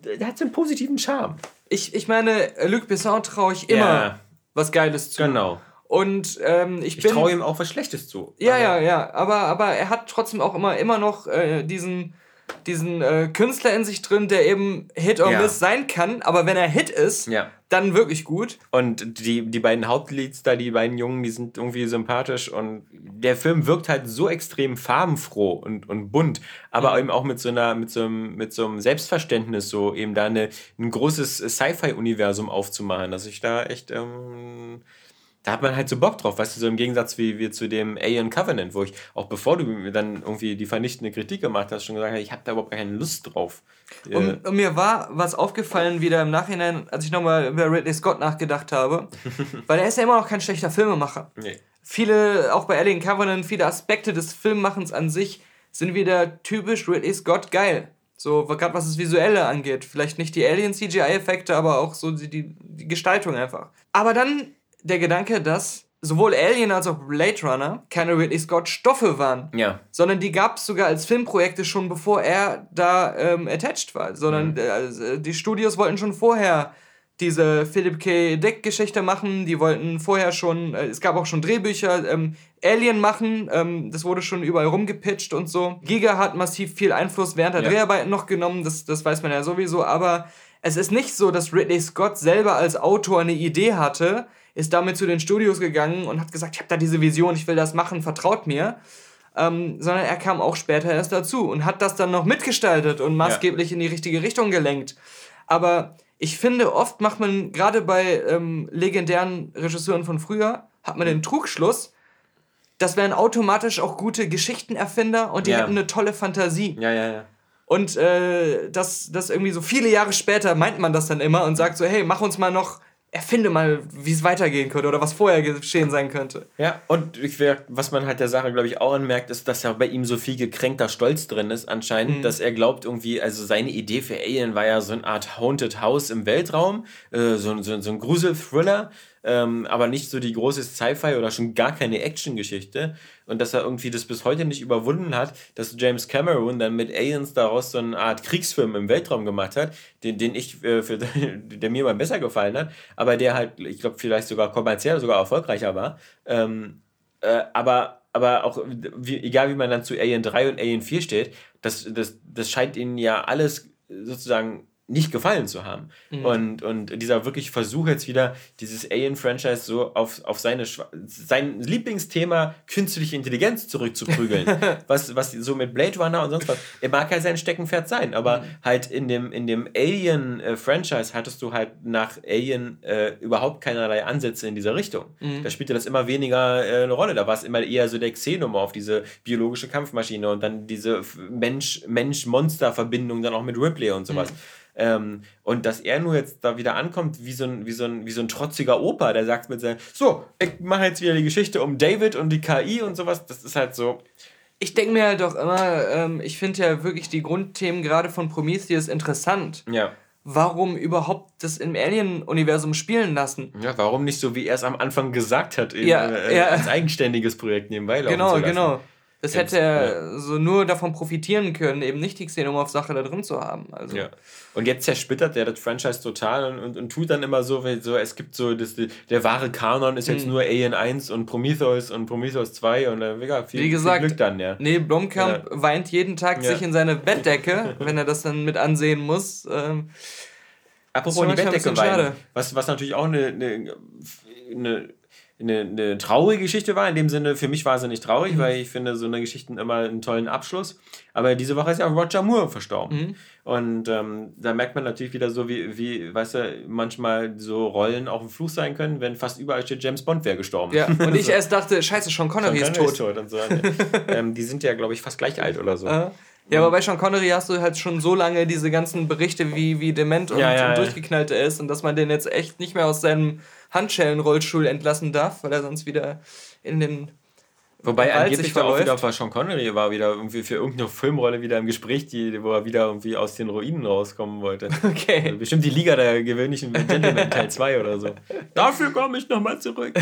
der hat so einen positiven Charme. Ich, ich meine, Luc Besson traue ich immer ja. was Geiles zu. Genau. Und ähm, ich, ich traue ihm auch was Schlechtes zu. Ja, ja, ja. Aber, aber er hat trotzdem auch immer, immer noch äh, diesen, diesen äh, Künstler in sich drin, der eben Hit or ja. Miss sein kann. Aber wenn er Hit ist, ja. Dann wirklich gut. Und die, die beiden Hauptleads da, die beiden Jungen, die sind irgendwie sympathisch. Und der Film wirkt halt so extrem farbenfroh und, und bunt. Aber mhm. eben auch mit so, einer, mit, so einem, mit so einem Selbstverständnis, so eben da eine, ein großes Sci-Fi-Universum aufzumachen, dass ich da echt... Ähm, da hat man halt so Bock drauf, weißt du, so im Gegensatz wie wir zu dem Alien Covenant, wo ich auch bevor du mir dann irgendwie die vernichtende Kritik gemacht hast, schon gesagt habe, ich habe da überhaupt keine Lust drauf. Und, und, mir war was aufgefallen wieder im Nachhinein, als ich nochmal über Ridley Scott nachgedacht habe, *laughs* weil er ist ja immer noch kein schlechter Filmemacher. Nee. Viele, auch bei Alien Covenant, viele Aspekte des Filmmachens an sich sind wieder typisch Ridley Scott geil. So, gerade was das Visuelle angeht. Vielleicht nicht die Alien-CGI-Effekte, aber auch so die, die, die Gestaltung einfach. Aber dann der Gedanke, dass sowohl Alien als auch Blade Runner keine Ridley Scott Stoffe waren. Ja. Sondern die gab es sogar als Filmprojekte schon bevor er da ähm, attached war. Sondern mhm. äh, die Studios wollten schon vorher diese Philip K. Dick Geschichte machen. Die wollten vorher schon, äh, es gab auch schon Drehbücher, ähm, Alien machen. Ähm, das wurde schon überall rumgepitcht und so. Giga hat massiv viel Einfluss während der ja. Dreharbeiten noch genommen. Das, das weiß man ja sowieso. Aber es ist nicht so, dass Ridley Scott selber als Autor eine Idee hatte ist damit zu den Studios gegangen und hat gesagt, ich habe da diese Vision, ich will das machen, vertraut mir. Ähm, sondern er kam auch später erst dazu und hat das dann noch mitgestaltet und maßgeblich ja. in die richtige Richtung gelenkt. Aber ich finde, oft macht man, gerade bei ähm, legendären Regisseuren von früher, hat man den Trugschluss, das wären automatisch auch gute Geschichtenerfinder und die ja. hätten eine tolle Fantasie. Ja, ja, ja. Und äh, das, das irgendwie so viele Jahre später meint man das dann immer und sagt so, hey, mach uns mal noch erfinde mal, wie es weitergehen könnte oder was vorher geschehen sein könnte. Ja, und ich, was man halt der Sache, glaube ich, auch anmerkt, ist, dass ja bei ihm so viel gekränkter Stolz drin ist, anscheinend, mhm. dass er glaubt, irgendwie, also seine Idee für Alien war ja so eine Art Haunted House im Weltraum, äh, so, so, so ein Grusel-Thriller ähm, aber nicht so die große Sci-Fi oder schon gar keine Action-Geschichte. Und dass er irgendwie das bis heute nicht überwunden hat, dass James Cameron dann mit Aliens daraus so eine Art Kriegsfilm im Weltraum gemacht hat, den, den ich, äh, für, *laughs* der mir mal besser gefallen hat, aber der halt, ich glaube, vielleicht sogar kommerziell sogar erfolgreicher war. Ähm, äh, aber aber auch, wie, egal wie man dann zu Alien 3 und Alien 4 steht, das, das, das scheint ihnen ja alles sozusagen nicht gefallen zu haben. Mhm. Und, und dieser wirklich Versuch jetzt wieder, dieses Alien-Franchise so auf, auf seine, sein Lieblingsthema künstliche Intelligenz zurückzuprügeln. *laughs* was, was so mit Blade Runner und sonst was. Er mag ja sein Steckenpferd sein, aber mhm. halt in dem, in dem Alien-Franchise hattest du halt nach Alien äh, überhaupt keinerlei Ansätze in dieser Richtung. Mhm. Da spielte das immer weniger äh, eine Rolle. Da war es immer eher so der Xenomorph, diese biologische Kampfmaschine und dann diese Mensch-Monster-Verbindung dann auch mit Ripley und sowas. Mhm. Ähm, und dass er nur jetzt da wieder ankommt wie so ein, wie so ein, wie so ein trotziger Opa, der sagt mit seinem, so, ich mache jetzt wieder die Geschichte um David und die KI und sowas, das ist halt so. Ich denke mir halt doch immer, ähm, ich finde ja wirklich die Grundthemen gerade von Prometheus interessant. Ja. warum überhaupt das im Alien-Universum spielen lassen? Ja, warum nicht so, wie er es am Anfang gesagt hat, eben, ja, äh, ja. als eigenständiges Projekt nebenbei laufen Genau, genau. Das hätte er ja. so nur davon profitieren können, eben nicht die Xenomorph-Sache da drin zu haben. Also. Ja. Und jetzt zersplittert er das Franchise total und, und, und tut dann immer so, so es gibt so, das, der wahre Kanon ist jetzt mhm. nur Alien 1 und Prometheus und Prometheus 2 und äh, ja, viel, Wie gesagt, viel Glück dann, ja. Nee, Blomkamp weint jeden Tag sich in seine Bettdecke, *laughs* wenn er das dann mit ansehen muss. Ähm, Apropos die Bettdecke weinen, was, was natürlich auch eine, eine, eine eine, eine traurige Geschichte war. In dem Sinne, für mich war sie nicht traurig, mhm. weil ich finde so eine Geschichte immer einen tollen Abschluss. Aber diese Woche ist ja auch Roger Moore verstorben. Mhm. Und ähm, da merkt man natürlich wieder so, wie, wie, weißt du, manchmal so Rollen auch ein Fluch sein können, wenn fast überall steht, James Bond wäre gestorben. Ja, und *laughs* ich erst dachte, scheiße, Sean Connery, Sean Connery ist tot. Ist tot so. *laughs* ähm, die sind ja, glaube ich, fast gleich alt oder so. Uh ja, aber bei Sean Connery hast du halt schon so lange diese ganzen Berichte, wie, wie dement und, ja, ja, und durchgeknallt er ist und dass man den jetzt echt nicht mehr aus seinem Handschellenrollstuhl entlassen darf, weil er sonst wieder in den Wobei er angeblich da auch wieder bei Sean Connery war wieder irgendwie für irgendeine Filmrolle wieder im Gespräch, die, wo er wieder irgendwie aus den Ruinen rauskommen wollte. *laughs* Okay. Also bestimmt die Liga der gewöhnlichen Gentlemen Teil 2 oder so. *laughs* Dafür komme ich nochmal zurück.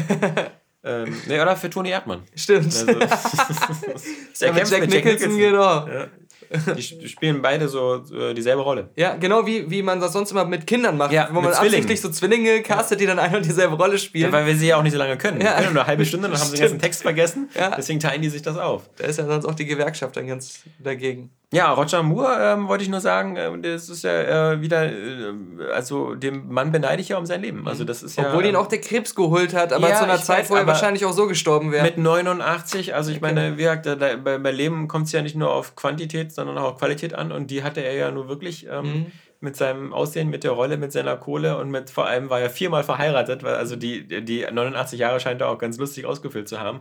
*laughs* ähm, nee, oder für Tony Erdmann. Stimmt. Also, ja, mit Jack, Jack Nicholson, genau. Ja. *laughs* Die spielen beide so äh, dieselbe Rolle. Ja, genau wie, wie man das sonst immer mit Kindern macht, ja, wo man absichtlich so Zwillinge castet, die dann eine und dieselbe Rolle spielen. Ja, weil wir sie ja auch nicht so lange können. Ja. Wir können nur eine halbe Stunde, dann haben sie den ganzen Text vergessen. Ja. Deswegen teilen die sich das auf. Da ist ja sonst auch die Gewerkschaft dann ganz dagegen. Ja, Roger Moore ähm, wollte ich nur sagen, äh, das ist ja äh, wieder, äh, also dem Mann beneide ich ja um sein Leben. Also das ist ja, Obwohl ihn auch der Krebs geholt hat, aber ja, zu einer Zeit, weiß, wo er wahrscheinlich auch so gestorben wäre. Mit 89, also ich okay. meine, wie gesagt, bei, bei Leben kommt es ja nicht nur auf Quantität, sondern auch auf Qualität an und die hatte er ja nur wirklich ähm, mhm. mit seinem Aussehen, mit der Rolle, mit seiner Kohle und mit vor allem war er viermal verheiratet, weil also die, die 89 Jahre scheint er auch ganz lustig ausgefüllt zu haben.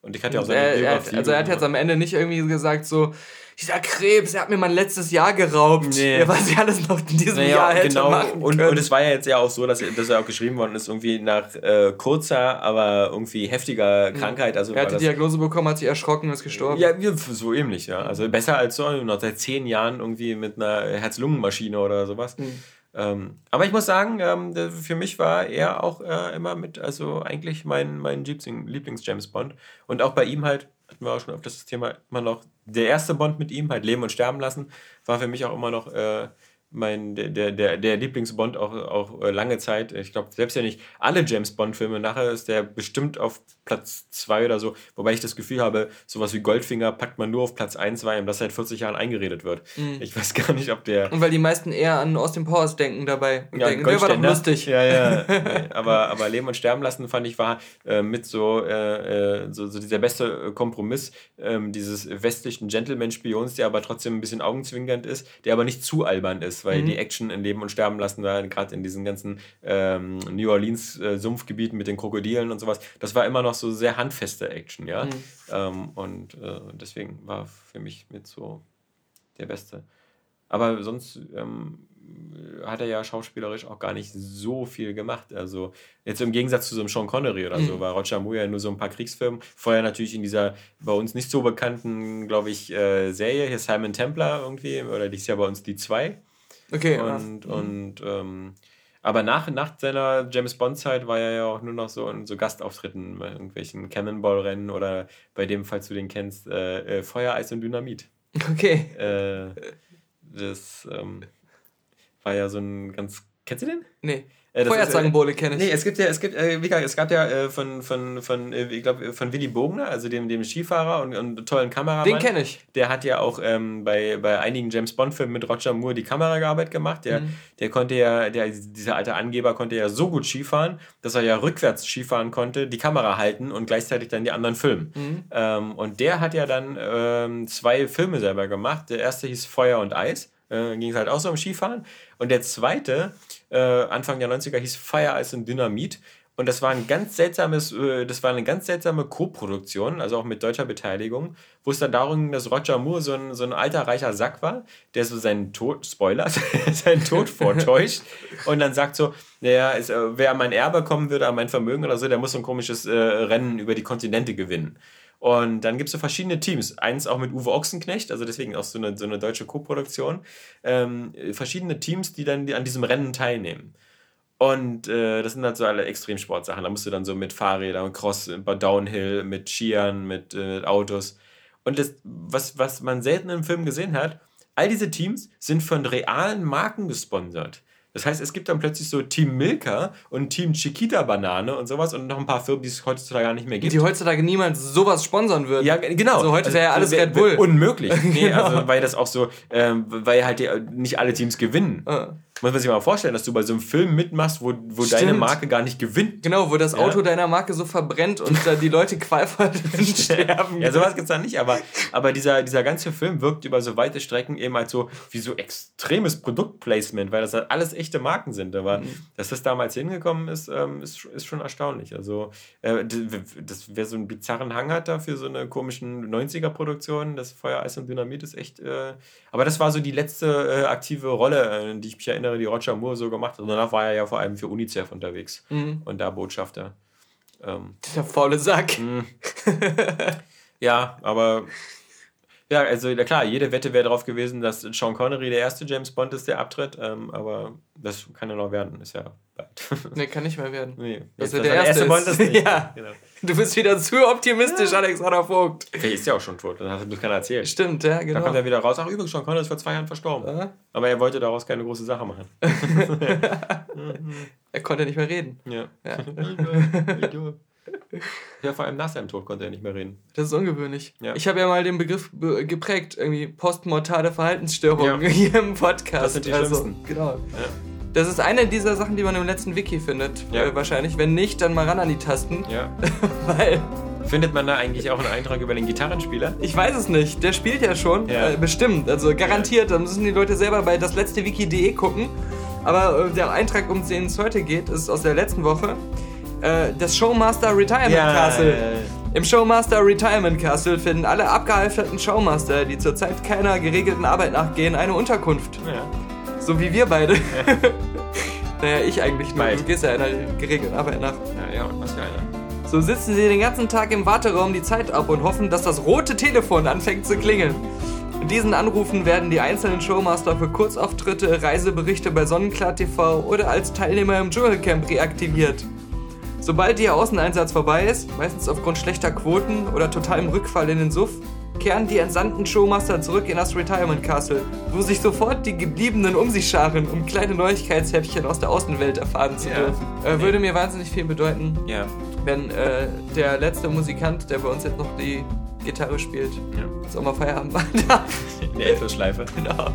Und ich hatte ja auch seine Biografie. Also er hat jetzt am Ende nicht irgendwie gesagt so, dieser Krebs, er hat mir mein letztes Jahr geraubt. Nee. Was ich alles noch in diesem naja, Jahr hätte genau. machen und, und es war ja jetzt ja auch so, dass, dass er auch geschrieben worden ist, irgendwie nach äh, kurzer, aber irgendwie heftiger. Krankheit. Also er hat die Diagnose bekommen, hat sich erschrocken und ist gestorben. Ja, so ähnlich, ja. Also besser als so noch seit zehn Jahren irgendwie mit einer Herz-Lungen-Maschine oder sowas. Mhm. Ähm, aber ich muss sagen, ähm, für mich war er auch äh, immer mit, also eigentlich mein, mein Lieblings-James Bond. Und auch bei ihm halt, hatten wir auch schon öfters das Thema, immer noch der erste Bond mit ihm, halt Leben und Sterben lassen, war für mich auch immer noch äh, mein, der, der, der Lieblingsbond auch, auch äh, lange Zeit. Ich glaube, selbst ja nicht alle James Bond-Filme, nachher ist der bestimmt auf Platz 2 oder so, wobei ich das Gefühl habe, sowas wie Goldfinger packt man nur auf Platz 1, weil ihm das seit 40 Jahren eingeredet wird. Mhm. Ich weiß gar nicht, ob der. Und weil die meisten eher an Austin Powers denken dabei. Und ja, denken, der war doch lustig. Ja, ja. *laughs* aber, aber Leben und Sterben lassen, fand ich, war äh, mit so, äh, äh so, so dieser beste Kompromiss äh, dieses westlichen Gentleman-Spions, der aber trotzdem ein bisschen augenzwinkernd ist, der aber nicht zu albern ist weil mhm. die Action in Leben und Sterben lassen da gerade in diesen ganzen ähm, New Orleans äh, Sumpfgebieten mit den Krokodilen und sowas, das war immer noch so sehr handfeste Action, ja. Mhm. Ähm, und äh, deswegen war für mich mit so der Beste. Aber sonst ähm, hat er ja schauspielerisch auch gar nicht so viel gemacht. Also jetzt im Gegensatz zu so einem Sean Connery oder so, mhm. war Roger Moore ja nur so ein paar Kriegsfilme. Vorher natürlich in dieser bei uns nicht so bekannten, glaube ich, äh, Serie, hier Simon Templar irgendwie, oder die ist ja bei uns die zwei. Okay. Und, ja. und ähm, aber nach, nach seiner James Bond-Zeit war er ja auch nur noch so in so Gastauftritten bei irgendwelchen Cannonball-Rennen oder bei dem, falls du den kennst, äh, äh, Feuer, Eis und Dynamit. Okay. Äh, das ähm, war ja so ein ganz. Kennst du den? Nee. Äh, Feuerzangenbowle kenne ich. Nee, es gibt ja, es gibt, äh, wie gesagt, es gab ja äh, von, von, von äh, ich glaube, von Willy Bogner, also dem, dem Skifahrer und, und tollen Kameramann. Den kenne ich. Der hat ja auch ähm, bei, bei einigen James Bond-Filmen mit Roger Moore die Kameraarbeit gemacht. Der, mhm. der konnte ja, der, dieser alte Angeber konnte ja so gut Skifahren, dass er ja rückwärts Skifahren konnte, die Kamera halten und gleichzeitig dann die anderen filmen. Mhm. Ähm, und der hat ja dann ähm, zwei Filme selber gemacht. Der erste hieß Feuer und Eis. Äh, ging es halt auch so um Skifahren. Und der zweite äh, Anfang der 90er hieß Fire Ice und Dynamit. Und das war ein ganz seltsames, äh, das war eine ganz seltsame Co-Produktion, also auch mit deutscher Beteiligung, wo es dann darum ging, dass Roger Moore so ein, so ein alter reicher Sack war, der so seinen Tod, Spoiler, *laughs* seinen Tod vortäuscht und dann sagt so, naja, es, äh, wer an mein Erbe kommen würde, an mein Vermögen oder so, der muss so ein komisches Rennen über die Kontinente gewinnen. Und dann gibt es so verschiedene Teams. Eins auch mit Uwe Ochsenknecht, also deswegen auch so eine, so eine deutsche Co-Produktion. Ähm, verschiedene Teams, die dann an diesem Rennen teilnehmen. Und äh, das sind halt so alle Extremsportsachen. Da musst du dann so mit Fahrrädern, Cross, Downhill, mit Skiern, mit, äh, mit Autos. Und das, was, was man selten im Film gesehen hat, all diese Teams sind von realen Marken gesponsert. Das heißt, es gibt dann plötzlich so Team Milka und Team Chiquita Banane und sowas und noch ein paar Firmen, die es heutzutage gar nicht mehr gibt. Die heutzusacht niemals sowas sponsern würden. Ja, genau. Also heute wäre ja alles also, Red Bull. Unmöglich. *laughs* Nee, genau. also, weil das auch so, ähm, weil halt die, nicht alle Teams gewinnen. Uh muss man sich mal vorstellen, dass du bei so einem Film mitmachst, wo, wo deine Marke gar nicht gewinnt. Genau, wo das Auto ja. deiner Marke so verbrennt und da die Leute qualvoll *laughs* drin sterben. Ja, sowas gibt es da nicht, aber, aber dieser, dieser ganze Film wirkt über so weite Strecken eben als so wie so extremes Produktplacement, weil das halt alles echte Marken sind. Aber mhm. dass das damals hingekommen ist, ähm, ist, ist schon erstaunlich. Also, äh, das, wer so einen bizarren Hang hat da für so eine komischen 90er-Produktion, das Feuer, Eis und Dynamit ist echt. Äh, aber das war so die letzte äh, aktive Rolle, an die ich mich erinnere die Roger Moore so gemacht hat. Und danach war er ja vor allem für UNICEF unterwegs mhm. und da Botschafter. Ähm, Der faule Sack. Mhm. ja, aber ja, also ja, klar, jede Wette wäre darauf gewesen, dass Sean Connery der erste James Bond ist, der abtritt. Ähm, aber das kann ja noch werden, ist ja bald. *laughs* nee, kann nicht mehr werden. Nee, dass er der, erste, erste Bond ist. Nicht. *laughs* ja. Genau. Du bist wieder zu optimistisch, ja. Alexander Vogt. Der ist ja auch schon tot, das hat mir keiner erzählt. Stimmt, ja, genau. Da kommt er wieder raus. Ach, übrigens, Sean Connery ist vor zwei Jahren verstorben. Ja. Aber er wollte daraus keine große Sache machen. *laughs* er konnte nicht mehr reden. Ja. ja. Ja, vor allem nach seinem Tod konnte er nicht mehr reden. Das ist ungewöhnlich. Ja. Ich habe ja mal den Begriff geprägt, irgendwie postmortale Verhaltensstörungen ja. *laughs* hier im Podcast. Das sind die also, schlimmsten. Genau. Ja. Das ist eine dieser Sachen, die man im letzten Wiki findet, ja. äh, wahrscheinlich. Wenn nicht, dann mal ran an die Tasten. Ja. *laughs* Weil. Findet man da eigentlich auch einen Eintrag über den Gitarrenspieler? Ich weiß es nicht. Der spielt ja schon. Ja. Äh, bestimmt. Also garantiert. Da müssen die Leute selber bei das letzte Wiki.de gucken. Aber äh, der Eintrag, um den es heute geht, ist aus der letzten Woche äh, das Showmaster Retirement ja, Castle. Ja, ja, Im Showmaster Retirement Castle finden alle abgehalfterten Showmaster, die zurzeit keiner geregelten Arbeit nachgehen, eine Unterkunft. So wie wir beide. *laughs* naja, ich eigentlich nur. Du gehst ja einer geregelten Arbeit nach. Ja, ja, und was für einer. So sitzen sie den ganzen Tag im Warteraum die Zeit ab und hoffen, dass das rote Telefon anfängt zu klingeln. In diesen Anrufen werden die einzelnen Showmaster für Kurzauftritte, Reiseberichte bei Sonnenklar TV oder als Teilnehmer im Dschungelcamp reaktiviert. Sobald ihr Außeneinsatz vorbei ist, meistens aufgrund schlechter Quoten oder totalem Rückfall in den Suff, kehren die entsandten Showmaster zurück in das Retirement Castle, wo sich sofort die Gebliebenen um sich scharen, um kleine Neuigkeitshäppchen aus der Außenwelt erfahren zu ja. dürfen. Äh, würde mir wahnsinnig viel bedeuten, ja. wenn äh, der letzte Musikant, der bei uns jetzt noch die Gitarre spielt, ja. jetzt auch mal Feierabend machen darf. In der Endlosschleife. Genau.